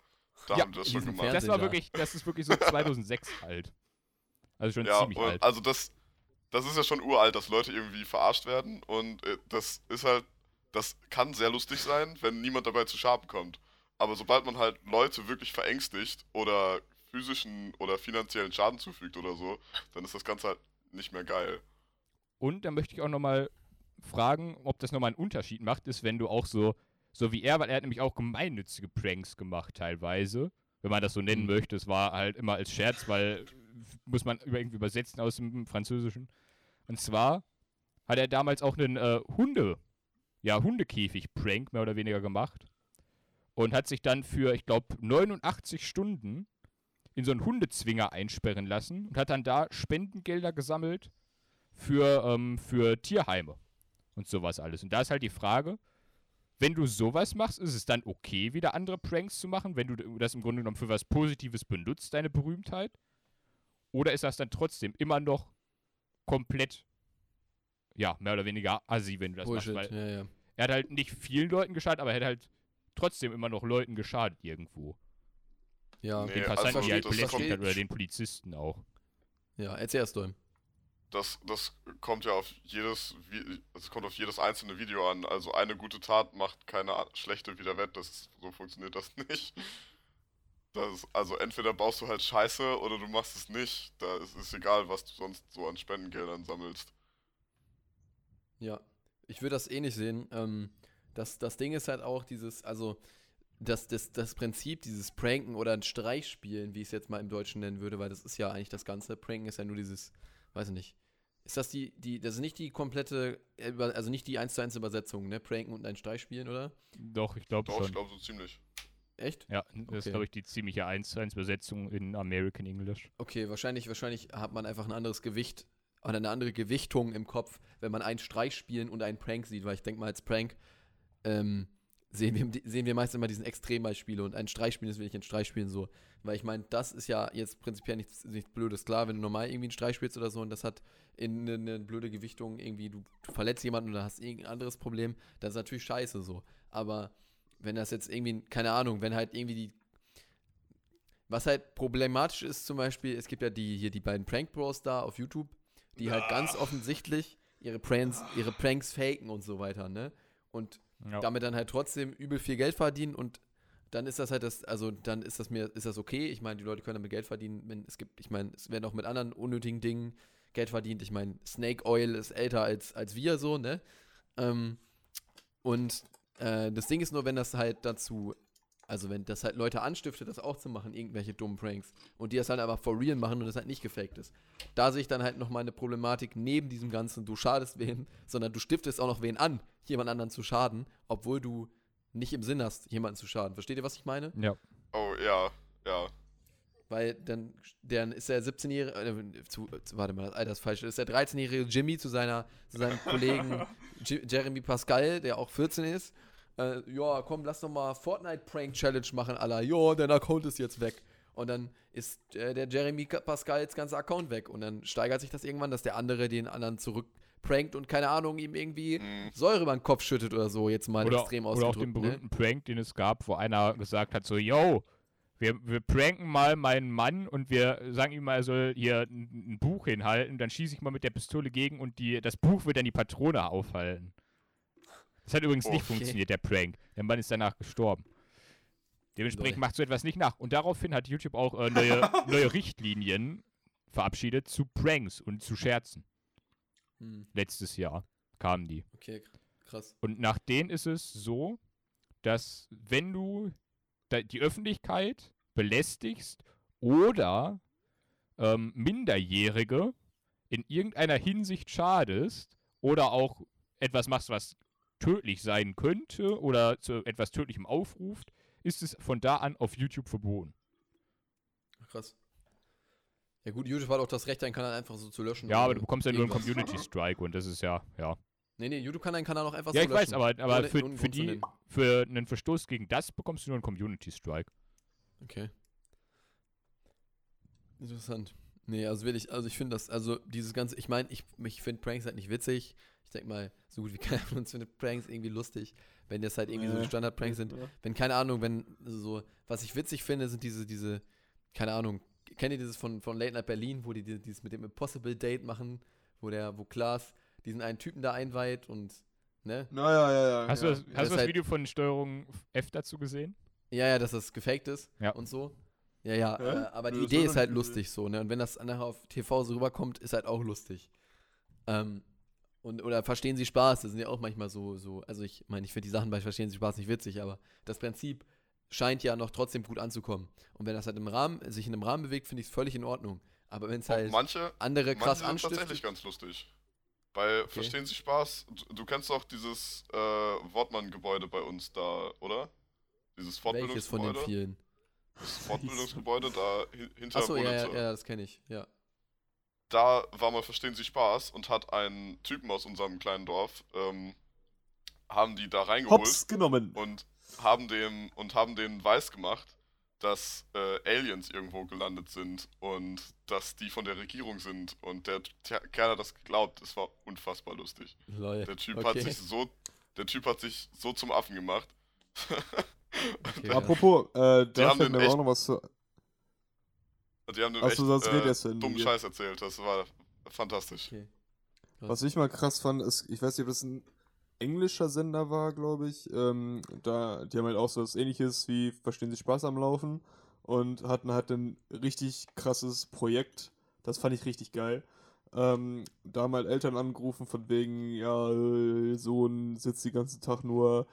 Da Ja, haben die das schon gemacht. das war Fernsehen da. wirklich, das ist wirklich so <laughs> 2006 alt. Also schon Ja, ziemlich und, alt. also das, das ist ja schon uralt, dass Leute irgendwie verarscht werden und äh, das ist halt, das kann sehr lustig sein, wenn niemand dabei zu Schaden kommt. Aber sobald man halt Leute wirklich verängstigt oder physischen oder finanziellen Schaden zufügt oder so, dann ist das Ganze halt nicht mehr geil. Und dann möchte ich auch nochmal fragen, ob das nochmal einen Unterschied macht, ist, wenn du auch so, so wie er, weil er hat nämlich auch gemeinnützige Pranks gemacht teilweise, wenn man das so nennen Mhm. möchte. Es war halt immer als Scherz, weil <laughs> muss man irgendwie übersetzen aus dem Französischen. Und zwar hat er damals auch einen äh, Hunde, ja, Hundekäfig-Prank mehr oder weniger gemacht und hat sich dann für, ich glaube, 89 Stunden in so einen Hundezwinger einsperren lassen und hat dann da Spendengelder gesammelt für, ähm, für Tierheime und sowas alles. Und da ist halt die Frage, wenn du sowas machst, ist es dann okay, wieder andere Pranks zu machen, wenn du das im Grunde genommen für was Positives benutzt, deine Berühmtheit? Oder ist das dann trotzdem immer noch komplett, ja, mehr oder weniger assi, wenn du das Bullshit. machst? Weil Ja, ja. er hat halt nicht vielen Leuten geschadet, aber er hat halt trotzdem immer noch Leuten geschadet irgendwo. Ja, Nee, Den also Passanten, die halt belästigt hat, oder den Polizisten auch. ja erzähl erst mal. Das, das kommt ja auf jedes, es kommt auf jedes einzelne Video an. Also eine gute Tat macht keine schlechte wieder wett. Das so funktioniert das <laughs> nicht. Das also entweder baust du halt Scheiße oder du machst es nicht. Da ist es egal, was du sonst so an Spendengeldern sammelst. Ja, ich würde das ähnlich sehen. Ähm, das, das Ding ist halt auch dieses, also das, das, das Prinzip, dieses Pranken oder ein Streichspielen, wie ich es jetzt mal im Deutschen nennen würde, weil das ist ja eigentlich das Ganze. Pranken ist ja nur dieses, weiß ich nicht. Ist das die, die, das ist nicht die komplette, also nicht die 1 zu 1 Übersetzung, ne? Pranken und ein Streichspielen, oder? Doch, ich glaube Doch, ich schon. glaube so ziemlich. Echt? Ja, das ist, Okay. glaube ich, die ziemliche 1 zu 1 Übersetzung in American English. Okay, wahrscheinlich, wahrscheinlich hat man einfach ein anderes Gewicht oder eine andere Gewichtung im Kopf, wenn man ein Streichspielen und einen Prank sieht, weil ich denke mal, als Prank ähm, sehen, wir, sehen wir meist immer diesen Extrembeispiele und ein Streichspielen ist wirklich ein Streichspielen so. Weil ich meine, das ist ja jetzt prinzipiell nichts, nichts Blödes. Klar, wenn du normal irgendwie einen Streich spielst oder so und das hat in eine, eine blöde Gewichtung irgendwie, du, du verletzt jemanden oder hast irgendein anderes Problem, das ist natürlich scheiße so. Aber wenn das jetzt irgendwie, keine Ahnung, wenn halt irgendwie die was halt problematisch ist zum Beispiel, es gibt ja die hier die beiden Prank Bros da auf YouTube, die halt ganz offensichtlich ihre Pranks, ihre Pranks faken und so weiter, ne? Und Ja. damit dann halt trotzdem übel viel Geld verdienen und dann ist das halt das, also dann ist das mir, ist das okay. Ich meine, die Leute können damit Geld verdienen, wenn es gibt, ich meine, es werden auch mit anderen unnötigen Dingen Geld verdient. Ich meine, Snake Oil ist älter als, als wir so, ne? Ähm, und äh, das Ding ist nur, wenn das halt dazu, also wenn das halt Leute anstiftet, das auch zu machen, irgendwelche dummen Pranks, und die das halt aber for real machen und das halt nicht gefaked ist. Da sehe ich dann halt nochmal eine Problematik neben diesem ganzen, du schadest wen, sondern du stiftest auch noch wen an, jemand anderen zu schaden, obwohl du nicht im Sinn hast, jemanden zu schaden. Versteht ihr, was ich meine? Ja. Oh, ja, ja. Weil dann, dann ist der 17-jährige, äh, zu, zu, warte mal, das Alter ist falsch, ist der 13-jährige Jimmy zu, seiner, zu seinem <laughs> Kollegen Jeremy Pascal, der auch 14 ist. Äh, ja, komm, lass doch mal Fortnite Prank Challenge machen, aller. Ja, dein Account ist jetzt weg. Und dann ist äh, der Jeremy Ka- Pascals ganzer Account weg. Und dann steigert sich das irgendwann, dass der andere den anderen zurück prankt und keine Ahnung, ihm irgendwie Mhm. Säure über den Kopf schüttet oder so, jetzt mal Oder, extrem oder auch ausgedrückt. den ne? berühmten Prank, den es gab, wo einer gesagt hat, so, yo, wir, wir pranken mal meinen Mann und wir sagen ihm mal, er soll hier ein, ein Buch hinhalten, dann schieße ich mal mit der Pistole gegen und die, das Buch wird dann die Patrone aufhalten. Das hat übrigens nicht Okay. funktioniert, der Prank. Der Mann ist danach gestorben. Dementsprechend Lol. macht so etwas nicht nach. Und daraufhin hat YouTube auch äh, neue, <laughs> neue Richtlinien verabschiedet zu Pranks und zu Scherzen. Hm, Letztes Jahr kamen die. okay, krass. Und nach denen ist es so, dass wenn du die Öffentlichkeit belästigst oder ähm, Minderjährige in irgendeiner Hinsicht schadest oder auch etwas machst, was tödlich sein könnte oder zu etwas Tödlichem aufruft, ist es von da an auf YouTube verboten. Krass. Ja gut, YouTube hat auch das Recht, deinen Kanal einfach so zu löschen. Ja, aber du bekommst ja nur einen. Community Strike und das ist ja, ja. Nee, nee, YouTube kann deinen Kanal auch einfach Ja, so ich löschen. weiß, aber, aber für, für die, für einen Verstoß gegen das bekommst du nur einen Community Strike. Okay. Interessant. Nee, also wirklich, also ich finde das, also dieses ganze, ich meine, ich, ich finde Pranks halt nicht witzig. Ich denke mal, so gut wie <laughs> keiner von uns findet Pranks irgendwie lustig, wenn das halt irgendwie so Nee. Standard-Pranks sind. Ja. Wenn, keine Ahnung, wenn so, was ich witzig finde, sind diese, diese, keine Ahnung, kennt ihr dieses von, von Late Night Berlin, wo die die- dieses mit dem Impossible Date machen, wo der, wo Klaas diesen einen Typen da einweiht und, ne? Naja, ja, ja. Hast ja. du das, hast Das du das halt- Video von Steuerung F dazu gesehen? Ja, ja, dass das gefaked ist Ja. und so. Ja, ja, äh, aber die Das Idee ist halt lustig so, ne? Und wenn das nachher auf TV so rüberkommt, ist halt auch lustig. Ähm, und, oder verstehen Sie Spaß, das sind ja auch manchmal so, so, also ich meine, ich finde die Sachen bei Verstehen Sie Spaß nicht witzig, aber das Prinzip scheint ja noch trotzdem gut anzukommen. Und wenn das halt im Rahmen, sich in einem Rahmen bewegt, finde ich es völlig in Ordnung. Aber wenn es Und halt manche, andere manche krass sind anstiftet, tatsächlich ganz lustig. Bei Verstehen Sie Spaß? Du, du kennst doch dieses äh, Wortmann-Gebäude bei uns da, oder? Dieses welches von den Fortbildungsgebäude. vielen? Das Fortbildungsgebäude da hi- hinter Achso, ja, ja, ja, das kenne ich, ja. Da war mal Verstehen Sie Spaß und hat einen Typen aus unserem kleinen Dorf, ähm, haben die da reingeholt Hops genommen. und haben dem und haben denen weiß gemacht, dass äh, Aliens irgendwo gelandet sind und dass die von der Regierung sind und der Kerl hat das geglaubt, es war unfassbar lustig. Lol. Der Typ okay. hat sich so der Typ hat sich so zum Affen gemacht. <laughs> Okay. Apropos, äh, Die da haben fällt den mir echt- auch noch was zu. die haben dem Achso, echt sonst äh, erst hin. dummen Scheiß erzählt, das war fantastisch. Okay. Was ich mal krass fand, ist, ich weiß nicht, ob das ein englischer Sender war, glaube ich. Ähm, da, die haben halt auch so was ähnliches wie Verstehen Sie Spaß am Laufen und hatten halt ein richtig krasses Projekt. Das fand ich richtig geil. Ähm, da haben halt Eltern angerufen von wegen, ja, äh, Sohn sitzt den ganzen Tag nur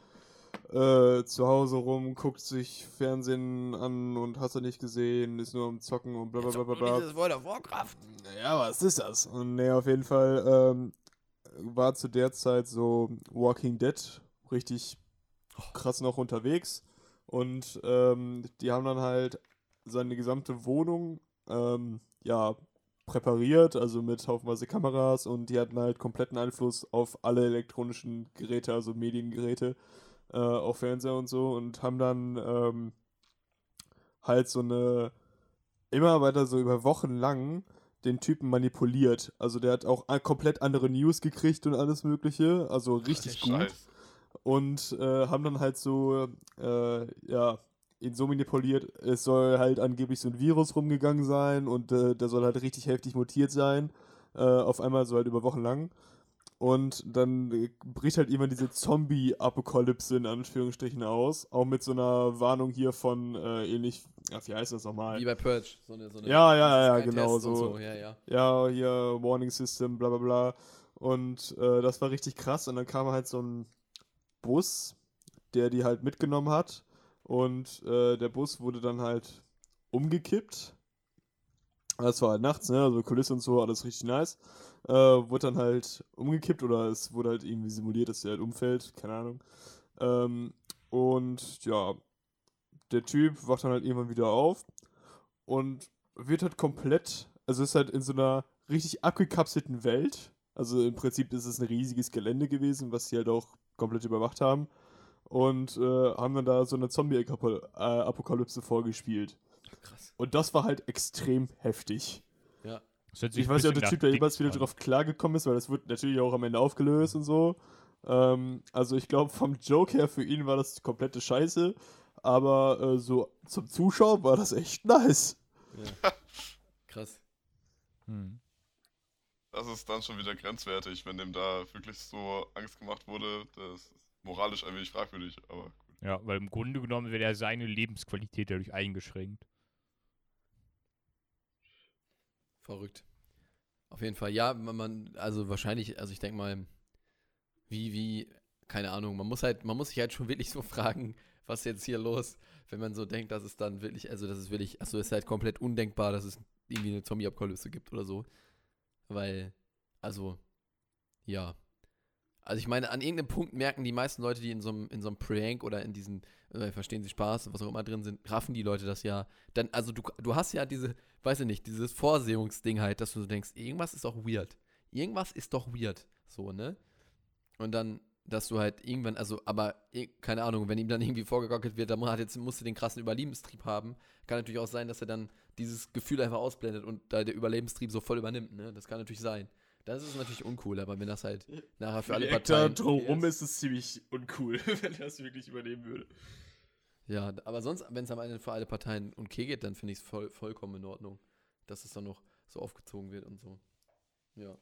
äh, zu Hause rum, guckt sich Fernsehen an und hast du nicht gesehen, ist nur am Zocken und bla bla bla bla bla. World of Warcraft. Ja, was ist das? Und ne, auf jeden Fall ähm, war zu der Zeit so Walking Dead richtig krass noch unterwegs. Und ähm, die haben dann halt seine gesamte Wohnung ähm, ja präpariert, also mit haufenweise Kameras und die hatten halt kompletten Einfluss auf alle elektronischen Geräte, also Mediengeräte, äh, auch Fernseher und so und haben dann ähm, halt so eine immer weiter so über Wochen lang den Typen manipuliert. Also der hat auch komplett andere News gekriegt und alles mögliche, also richtig gut Scheiß. und äh, haben dann halt so, äh, ja, ihn so manipuliert, es soll halt angeblich so ein Virus rumgegangen sein und äh, der soll halt richtig heftig mutiert sein, äh, auf einmal so halt über Wochen lang. Und dann äh, bricht halt immer diese Zombie-Apokalypse in Anführungsstrichen aus. Auch mit so einer Warnung hier von äh, ähnlich, ach, wie heißt das nochmal? Wie bei Purge. So eine, so eine, Ja, ja, ja, genau, und so. Ja, ja. Ja, hier Warning System, bla bla bla. Und äh, das war richtig krass. Und dann kam halt so ein Bus, der die halt mitgenommen hat. Und äh, der Bus wurde dann halt umgekippt. Das war halt nachts, ne? Also Kulisse und so, alles richtig nice. Äh, wurde dann halt umgekippt oder es wurde halt irgendwie simuliert, dass der halt umfällt, keine Ahnung. Ähm, und ja, der Typ wacht dann halt irgendwann wieder auf und wird halt komplett, also ist halt in so einer richtig abgekapselten Welt. Also im Prinzip ist es ein riesiges Gelände gewesen, was sie halt auch komplett überwacht haben. Und äh, haben dann da so eine Zombie-Apokalypse vorgespielt. Krass. Und das war halt extrem heftig. Ja. Ich weiß nicht, ob der Typ da jemals wieder drauf klargekommen ist, weil das wird natürlich auch am Ende aufgelöst und so. Ähm, also ich glaube, vom Joke her für ihn war das komplette Scheiße. Aber äh, so zum Zuschauen war das echt nice. ja. <laughs> Krass. Hm. Das ist dann schon wieder grenzwertig, wenn dem da wirklich so Angst gemacht wurde. Das ist moralisch ein wenig fragwürdig, aber gut. Ja, weil im Grunde genommen wäre ja seine Lebensqualität dadurch eingeschränkt. Verrückt. Auf jeden Fall, ja, man, also wahrscheinlich, also ich denke mal, wie, wie, keine Ahnung, man muss halt, man muss sich halt schon <laughs> wirklich so fragen, was jetzt hier los, wenn man so denkt, dass es dann wirklich, also das ist wirklich, es ist halt komplett undenkbar, dass es irgendwie eine Zombie-Apokalypse gibt oder so. Weil, also, ja. Also ich meine, an irgendeinem Punkt merken die meisten Leute, die in so einem, in so einem Prank oder in diesen, äh, verstehen sie Spaß, was auch immer drin sind, raffen die Leute das ja. Dann, also du, du hast ja diese, weiß ich nicht, dieses Vorsehungsding halt, dass du so denkst, irgendwas ist doch weird. Irgendwas ist doch weird. So, ne? Und dann, dass du halt irgendwann, also, aber, eh, keine Ahnung, wenn ihm dann irgendwie vorgegockelt wird, dann hat jetzt, musst du den krassen Überlebenstrieb haben. Kann natürlich auch sein, dass er dann dieses Gefühl einfach ausblendet und da der Überlebenstrieb so voll übernimmt, ne? Das kann natürlich sein. Das ist natürlich uncool, aber wenn das halt nachher für alle Parteien. drumherum ist es ziemlich uncool, <laughs> wenn er es wirklich übernehmen würde. Ja, aber sonst, wenn es am Ende für alle Parteien okay geht, dann finde ich es voll, vollkommen in Ordnung, dass es dann noch so aufgezogen wird und so. Ja.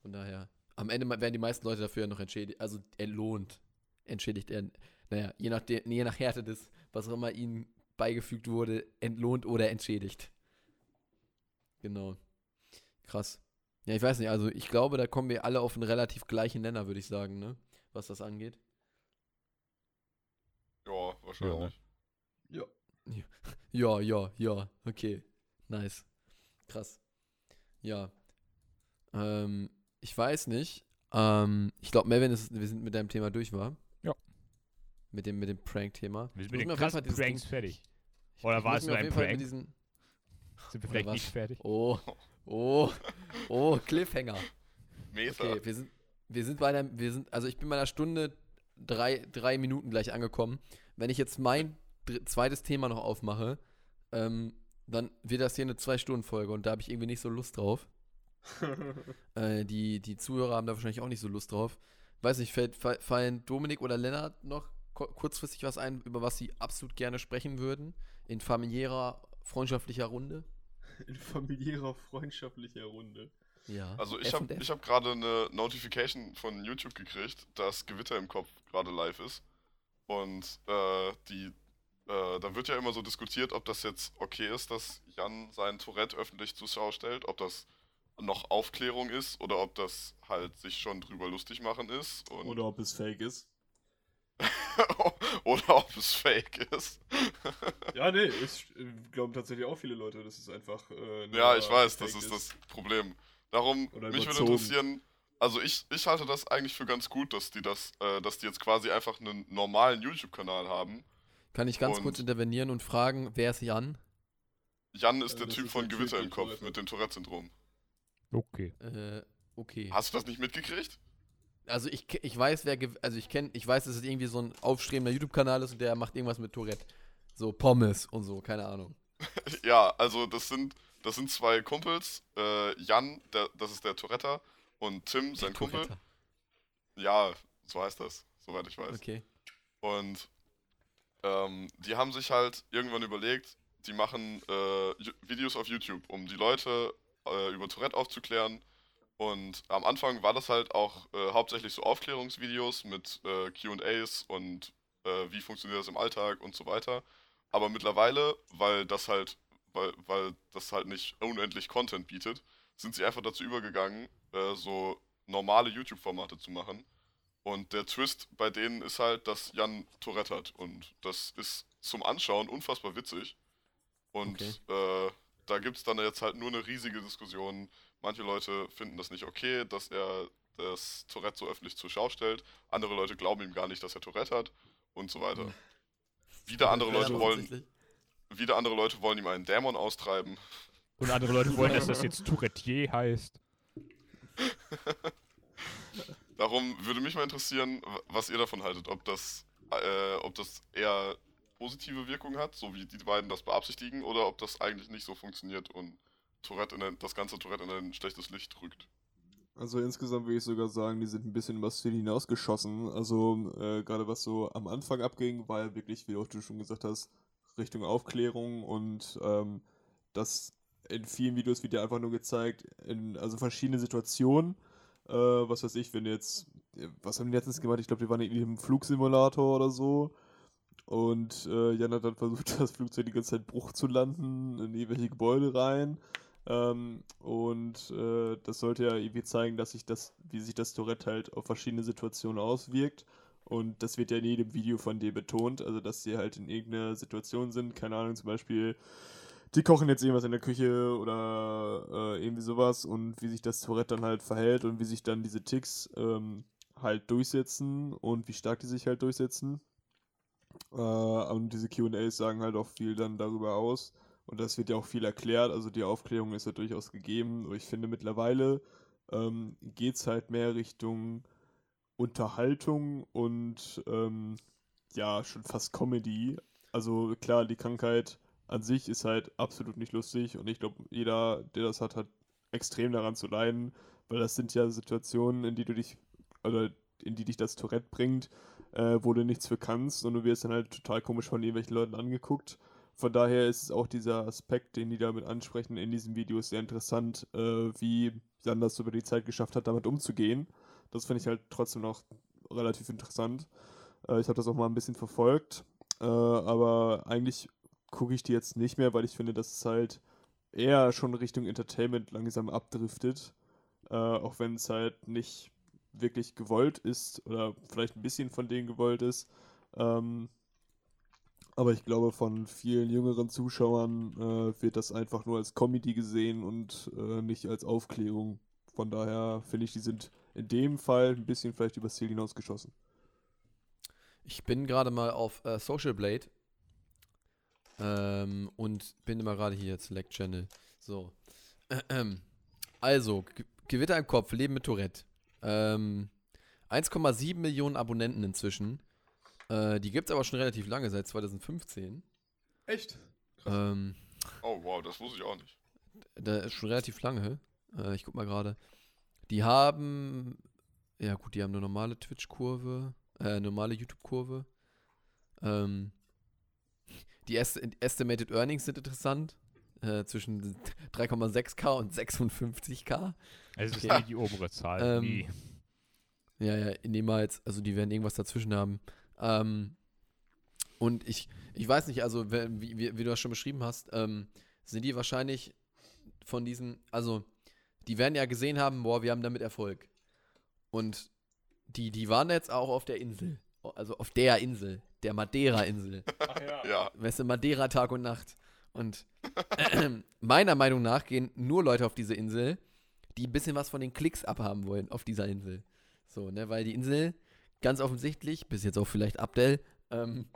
Von daher, am Ende werden die meisten Leute dafür ja noch entschädigt, also entlohnt. Entschädigt er, naja, je nach, der, je nach Härte des, was auch immer ihnen beigefügt wurde, entlohnt oder entschädigt. Genau. Krass. Ja, ich weiß nicht, also ich glaube, da kommen wir alle auf einen relativ gleichen Nenner, würde ich sagen, ne? Was das angeht. Ja, wahrscheinlich. Ja, ja, <laughs> ja, okay. Nice. Krass. Ja. Ähm, ich weiß nicht. Ähm, ich glaube, Melvin, ist, wir sind mit deinem Thema durch, war? Ja. Mit dem, mit dem Prank-Thema. Wir sind Ich mit den krassen Pranks Ding- fertig. ich- Oder ich war es nur ein Prank? Diesen, Sind wir vielleicht nicht fertig? oh, <laughs> oh, oh, Cliffhanger. Meter. Okay, wir sind, wir sind bei einer, wir sind, also ich bin bei einer Stunde drei, drei Minuten gleich angekommen. Wenn ich jetzt mein zweites Thema noch aufmache, ähm, dann wird das hier eine Zwei-Stunden-Folge und da habe ich irgendwie nicht so Lust drauf. <laughs> Äh, die, die Zuhörer haben da wahrscheinlich auch nicht so Lust drauf. Weiß nicht, fällt, fall- fallen Dominik oder Lennart noch kurzfristig was ein, über was sie absolut gerne sprechen würden? In familiärer, freundschaftlicher Runde? <laughs> In familiärer, freundschaftlicher Runde. Ja. Also ich habe hab gerade eine Notification von YouTube gekriegt, dass Gewitter im Kopf gerade live ist. Und äh, die, äh, da wird ja immer so diskutiert, ob das jetzt okay ist, dass Jan sein Tourette öffentlich zur Schau stellt, ob das noch Aufklärung ist oder ob das halt sich schon drüber lustig machen ist. Und Oder ob es fake ist. <laughs> oder ob es fake ist. <laughs> Ja, nee, ich glaube tatsächlich auch viele Leute, das ist einfach. Äh, Ja, ich weiß, das ist das Problem. Darum, Oder mich würde interessieren, also ich, ich halte das eigentlich für ganz gut, dass die das, äh, dass die jetzt quasi einfach einen normalen YouTube-Kanal haben. Kann ich ganz und- kurz intervenieren und fragen, wer ist Jan? Jan ist Äh, der Typ ist von Gewitter Typ im Kopf mit dem Tourette-Syndrom. Okay. Äh, okay. Hast du das nicht mitgekriegt? Also ich, ich weiß, wer, also ich kenne, ich weiß, dass es irgendwie so ein aufstrebender YouTube-Kanal ist und der macht irgendwas mit Tourette. So Pommes und so, keine Ahnung. <laughs> ja, also das sind, das sind zwei Kumpels. Äh, Jan, der, das ist der Touretter, und Tim, sein Kumpel. Tourette. Ja, so heißt das, soweit ich weiß. Okay. Und ähm, die haben sich halt irgendwann überlegt, die machen äh, Videos auf YouTube, um die Leute äh, über Tourette aufzuklären Und am Anfang war das halt auch äh, hauptsächlich so Aufklärungsvideos mit äh, QAs und äh, wie funktioniert das im Alltag und so weiter. Aber mittlerweile, weil das halt, weil, weil das halt nicht unendlich Content bietet, sind sie einfach dazu übergegangen, äh, so normale YouTube-Formate zu machen. Und der Twist bei denen ist halt, dass Jan Tourette hat. Und das ist zum Anschauen unfassbar witzig. Und äh, da gibt es dann jetzt halt nur eine riesige Diskussion. Manche Leute finden das nicht okay, dass er das Tourette so öffentlich zur Schau stellt. Andere Leute glauben ihm gar nicht, dass er Tourette hat und so weiter. Wieder andere Leute wollen, wieder andere Leute wollen ihm einen Dämon austreiben. Und andere Leute wollen, dass das jetzt Touretier heißt. Darum würde mich mal interessieren, was ihr davon haltet, ob das, äh, ob das eher positive Wirkung hat, so wie die beiden das beabsichtigen, oder ob das eigentlich nicht so funktioniert und Tourette in ein, das ganze Tourette in ein schlechtes Licht rückt. Also insgesamt würde ich sogar sagen, die sind ein bisschen übers Ziel hinausgeschossen. Also äh, gerade was so am Anfang abging, war ja wirklich, wie auch du schon gesagt hast, Richtung Aufklärung und ähm, das in vielen Videos wird ja einfach nur gezeigt, in also verschiedene Situationen. Äh, was weiß ich, wenn jetzt, was haben die letztens gemacht? Ich glaube, die waren irgendwie im Flugsimulator oder so. Und äh, Jan hat dann versucht, <laughs> das Flugzeug die ganze Zeit Bruch zu landen, in irgendwelche Gebäude rein. Ähm, und äh, das sollte ja irgendwie zeigen, dass sich das, wie sich das Tourette halt auf verschiedene Situationen auswirkt. Und das wird ja in jedem Video von dir betont, also dass sie halt in irgendeiner Situation sind, keine Ahnung, zum Beispiel, die kochen jetzt irgendwas in der Küche oder äh, irgendwie sowas und wie sich das Tourette dann halt verhält und wie sich dann diese Ticks ähm, halt durchsetzen und wie stark die sich halt durchsetzen. Äh, und diese QAs sagen halt auch viel dann darüber aus. Und das wird ja auch viel erklärt. Also die Aufklärung ist ja durchaus gegeben. Aber ich finde mittlerweile ähm, geht es halt mehr Richtung Unterhaltung und ähm, ja, schon fast Comedy. Also klar, die Krankheit an sich ist halt absolut nicht lustig. Und ich glaube, jeder, der das hat, hat extrem daran zu leiden. Weil das sind ja Situationen, in die du dich, oder in die dich das Tourette bringt, äh, wo du nichts für kannst und du wirst dann halt total komisch von irgendwelchen Leuten angeguckt. Von daher ist es auch dieser Aspekt, den die damit ansprechen in diesen Videos sehr interessant, äh, wie Jan das über die Zeit geschafft hat, damit umzugehen. Das finde ich halt trotzdem noch relativ interessant. Äh, ich habe das auch mal ein bisschen verfolgt, äh, aber eigentlich gucke ich die jetzt nicht mehr, weil ich finde, dass es halt eher schon Richtung Entertainment langsam abdriftet. Äh, auch wenn es halt nicht wirklich gewollt ist oder vielleicht ein bisschen von denen gewollt ist. Ähm, aber ich glaube, von vielen jüngeren Zuschauern äh, wird das einfach nur als Comedy gesehen und äh, nicht als Aufklärung. Von daher finde ich, die sind in dem Fall ein bisschen vielleicht übers Ziel hinausgeschossen. Ich bin gerade mal auf äh, Social Blade ähm, und bin immer gerade hier, Select Channel. So. <clears throat> Also, Ge Gewitter im Kopf, Leben mit Tourette. Ähm, 1,7 Millionen Abonnenten inzwischen. Äh, die gibt es aber schon relativ lange, seit 2015. Echt? Ähm, Oh wow, das wusste ich auch nicht. da ist schon relativ lange. Äh, ich guck mal gerade. Die haben, ja gut, die haben eine normale Twitch-Kurve, äh, normale YouTube-Kurve. Ähm, die est Estimated Earnings sind interessant. Äh, zwischen 3,6k und 56k. Also es ist Okay. nie die obere Zahl. Ähm, nie. Ja, ja, niemals. Also die werden irgendwas dazwischen haben. Ähm, und ich, ich weiß nicht, also wie, wie, wie du das schon beschrieben hast, ähm, sind die wahrscheinlich von diesen, also die werden ja gesehen haben, boah, wir haben damit Erfolg. Und die, die waren jetzt auch auf der Insel. Also auf der Insel, der Madeira-Insel. Ja, Weißt du, Madeira Tag und Nacht. Und meiner Meinung nach gehen nur Leute auf diese Insel, die ein bisschen was von den Klicks abhaben wollen auf dieser Insel. So, ne, weil die Insel ganz offensichtlich, bis jetzt auch vielleicht Abdel, ähm,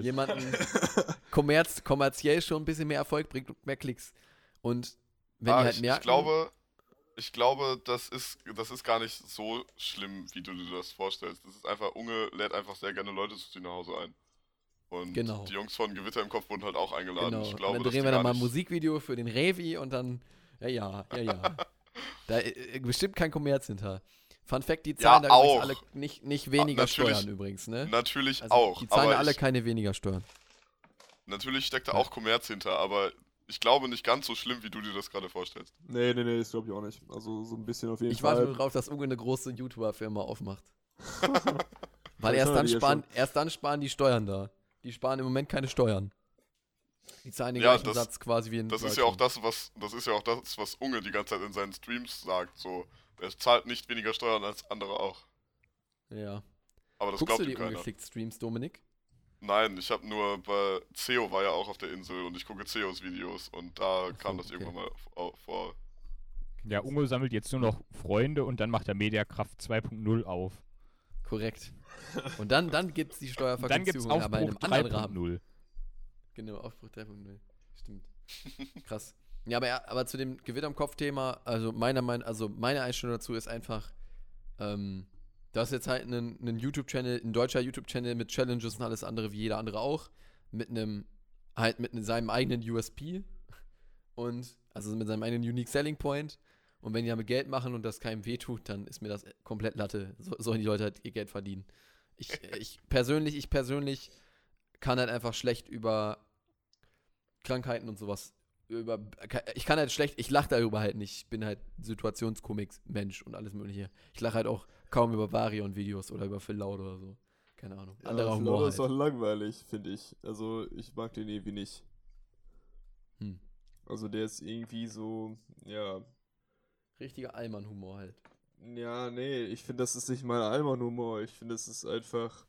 jemanden <laughs> kommerz, kommerziell schon ein bisschen mehr Erfolg bringt und mehr Klicks. Und wenn ah, die halt ich, merken, ich glaube, ich glaube, das ist, das ist gar nicht so schlimm, wie du dir das vorstellst. Das ist einfach, Unge lädt einfach sehr gerne Leute zu sich nach Hause ein. Und Genau. die Jungs von Gewitter im Kopf wurden halt auch eingeladen. genau, Ich und glaube, dann dass drehen wir dann mal ein Musikvideo für den Revi und dann, ja, ja, ja, ja. <laughs> da äh, bestimmt kein Kommerz hinter. Fun Fact, die zahlen da auch. alle nicht, nicht weniger natürlich. Steuern übrigens, ne? Natürlich Also auch. die zahlen aber alle ich, keine weniger Steuern. natürlich steckt da Ja. auch Kommerz hinter, aber ich glaube, nicht ganz so schlimm, wie du dir das gerade vorstellst. Nee, nee, nee, das glaube ich auch nicht. Also so ein bisschen auf jeden Ich Fall. warte nur drauf, dass Unge eine große YouTuber-Firma aufmacht. <laughs> Weil erst dann, ja sparen, erst dann sparen die Steuern da. Die sparen im Moment keine Steuern. Die zahlen den Ja, gleichen das- Satz quasi wie in Das ist ja auch das, was das ist ja auch das, was Unge die ganze Zeit in seinen Streams sagt. So, der zahlt nicht weniger Steuern als andere auch. Ja. Aber das Guckst glaubt du die keiner. ungeklickt Streams, Dominik? Nein, ich habe nur bei Ceo war ja auch auf der Insel und ich gucke Ceos Videos und da so, kam das okay. irgendwann mal vor. Ja, Unge sammelt jetzt nur noch Freunde und dann macht er Mediakraft 2.0 auf. Korrekt. Und dann, dann gibt es die Und dann gibt es Steuervergünstigungen, aber in Aufbruch einem anderen Rahmen. 3.0. Genau, Aufbruch 3.0. Stimmt. Krass. Ja, aber, ja, aber zu dem Gewitter im Kopf-Thema, also meiner Meinung, also meine Einstellung dazu ist einfach, ähm, du hast jetzt halt einen, einen YouTube-Channel, ein deutscher YouTube-Channel mit Challenges und alles andere wie jeder andere auch, mit einem, halt mit seinem eigenen USP und, also mit seinem eigenen Unique Selling Point. Und wenn die damit Geld machen und das keinem wehtut, dann ist mir das komplett Latte. So, sollen die Leute halt ihr Geld verdienen. Ich, ich persönlich, ich persönlich kann halt einfach schlecht über Krankheiten und sowas über ich kann halt schlecht, ich lache darüber halt nicht. Ich bin halt Situationskomik-Mensch und alles mögliche. Ich lache halt auch kaum über Varion-Videos oder über Phil Laude oder so. Keine Ahnung. Ja, Anderer Phil Humor Laude ist halt. auch langweilig, finde ich. Also ich mag den irgendwie nicht. Hm. Also der ist irgendwie so, ja. Richtiger Allmann-Humor halt. Ja, nee, ich finde, das ist nicht mal Alman-Humor. Ich finde, das ist einfach.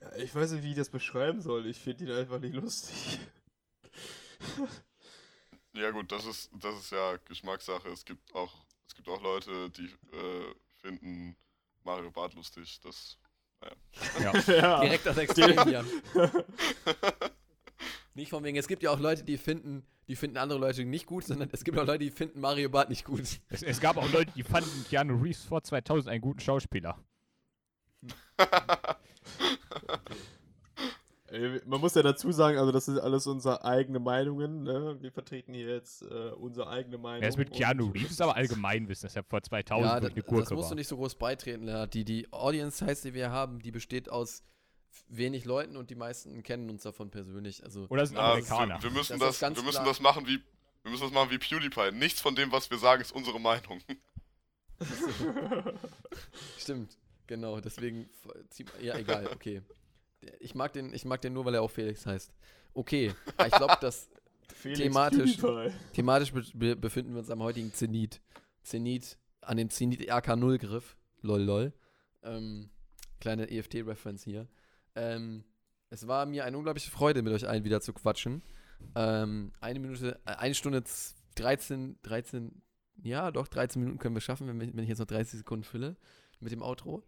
Ja, ich weiß nicht, wie ich das beschreiben soll. Ich finde ihn einfach nicht lustig. <laughs> Ja gut, das ist das ist ja Geschmackssache. Es gibt auch es gibt auch Leute, die äh, finden Mario Bart lustig. Das Ja. <laughs> ja. Direkt das Extrem hier. <laughs> Nicht von wegen, es gibt ja auch Leute, die finden, die finden andere Leute nicht gut, sondern es gibt auch Leute, die finden Mario Barth nicht gut. Es, es gab auch Leute, die fanden Keanu Reeves vor 2000 einen guten Schauspieler. <laughs> Ey, Man muss ja dazu sagen, also das sind alles unsere eigenen Meinungen. Ne? Wir vertreten hier jetzt äh, unsere eigene Meinung. Er ist mit Keanu Reeves ist aber Allgemeinwissen, dass er vor 2000 ja, wirklich das, eine das Gurke musst war. du nicht so groß beitreten, Lennart. Die, die Audience heißt, die wir haben, die besteht aus wenig Leuten und die meisten kennen uns davon persönlich. Also Oder sind Amerikaner. wir, wir müssen Das das, wir müssen klar. das machen wie wir müssen das machen wie PewDiePie. Nichts von dem, was wir sagen, ist unsere Meinung. <laughs> Stimmt, genau. Deswegen, ja, egal, okay. Ich mag, den, ich mag den nur, weil er auch Felix heißt. Okay, ich glaube, dass <laughs> Felix thematisch- PewDiePie. thematisch be be befinden wir uns am heutigen Zenit. Zenit, an den Zenit RK0-Griff. Lol, lol. Ähm, kleine EFT-Reference hier. Ähm, es war mir eine unglaubliche Freude, mit euch allen wieder zu quatschen. Ähm, eine Minute, äh, eine Stunde z- 13, 13, ja, doch, 13 Minuten können wir schaffen, wenn, wir- wenn ich jetzt noch 30 Sekunden fülle mit dem Outro.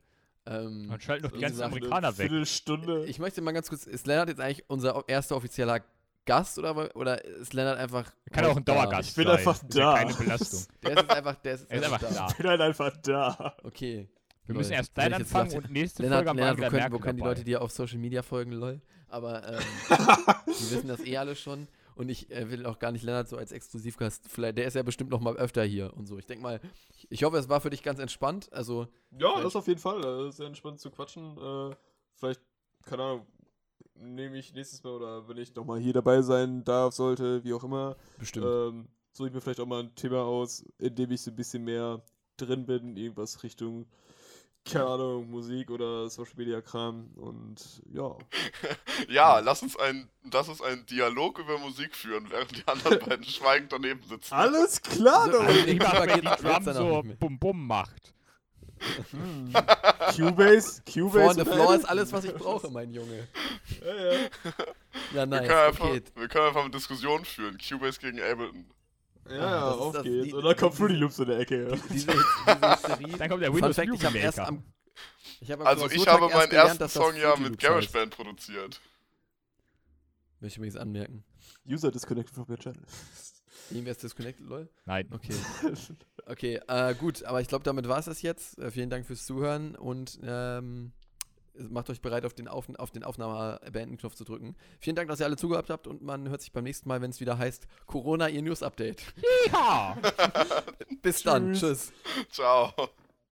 Ähm, Man schalten doch die ganzen Sachen, Amerikaner weg. Viertelstunde. ich möchte mal ganz kurz, ist Lennart jetzt eigentlich unser erster offizieller Gast oder, oder ist Lennart einfach. Kann auch ein da? Dauergast Ich bin sein. einfach Ist ja da. keine Belastung. Der ist jetzt einfach, der ist, jetzt Er ist einfach da. Ich bin halt einfach da. Okay. Wir Lol. müssen erst klein jetzt anfangen und nächste Lennart, Folge am Lennart wo, Angela können, Merkel wo können die dabei. Leute dir auf Social Media folgen, lol? Aber ähm, <laughs> die wissen das eh alle schon. Und ich äh, will auch gar nicht Lennart so als Exklusivgast. Vielleicht, der ist ja bestimmt noch mal öfter hier und so. Ich denke mal, ich hoffe, es war für dich ganz entspannt. Also, Ja, Vielleicht- das auf jeden Fall. Das ist sehr entspannt zu quatschen. Äh, vielleicht, keine Ahnung, nehme ich nächstes Mal oder wenn ich nochmal hier dabei sein darf, sollte, wie auch immer, bestimmt. ähm, suche ich mir vielleicht auch mal ein Thema aus, in dem ich so ein bisschen mehr drin bin, irgendwas Richtung, keine Ahnung, Musik oder Social Media Kram und ja. <laughs> Ja, lass uns ein lass uns einen Dialog über Musik führen, während die anderen <laughs> beiden schweigend daneben sitzen. Alles klar, So, Dominik! also- Ich mag, wenn die Drum so bum bum macht. Hm. <laughs> Cubase, Cubase. on the floor ist alles, was ich brauche, mein Junge. Ja, ja. Ja, wir, nice. können einfach, Okay. wir können einfach eine Diskussion führen. Cubase gegen Ableton. Ja, Ah, ja, ist auf das- geht's. die- Und dann kommt Fruity Loops in der Ecke. Diese, diese <laughs> Hysterie. Dann kommt der Windows Fact, ich habe erst am. Ich hab am Also ich habe erst meinen gelernt, ersten Song ja mit. GarageBand produziert. Möchte ich übrigens anmerken. User disconnected from your channel. Irgendwer ist disconnected, lol? Nein. Okay. Okay, äh, gut, aber ich glaube, damit war es das jetzt. Äh, vielen Dank fürs Zuhören und ähm, macht euch bereit, auf den, auf, auf den Aufnahme-Beenden-Knopf zu drücken. Vielen Dank, dass ihr alle zugehört habt und man hört sich beim nächsten Mal, wenn es wieder heißt Corona, ihr News-Update. Ja! <laughs> Bis dann. Tschüss. Tschüss. Ciao.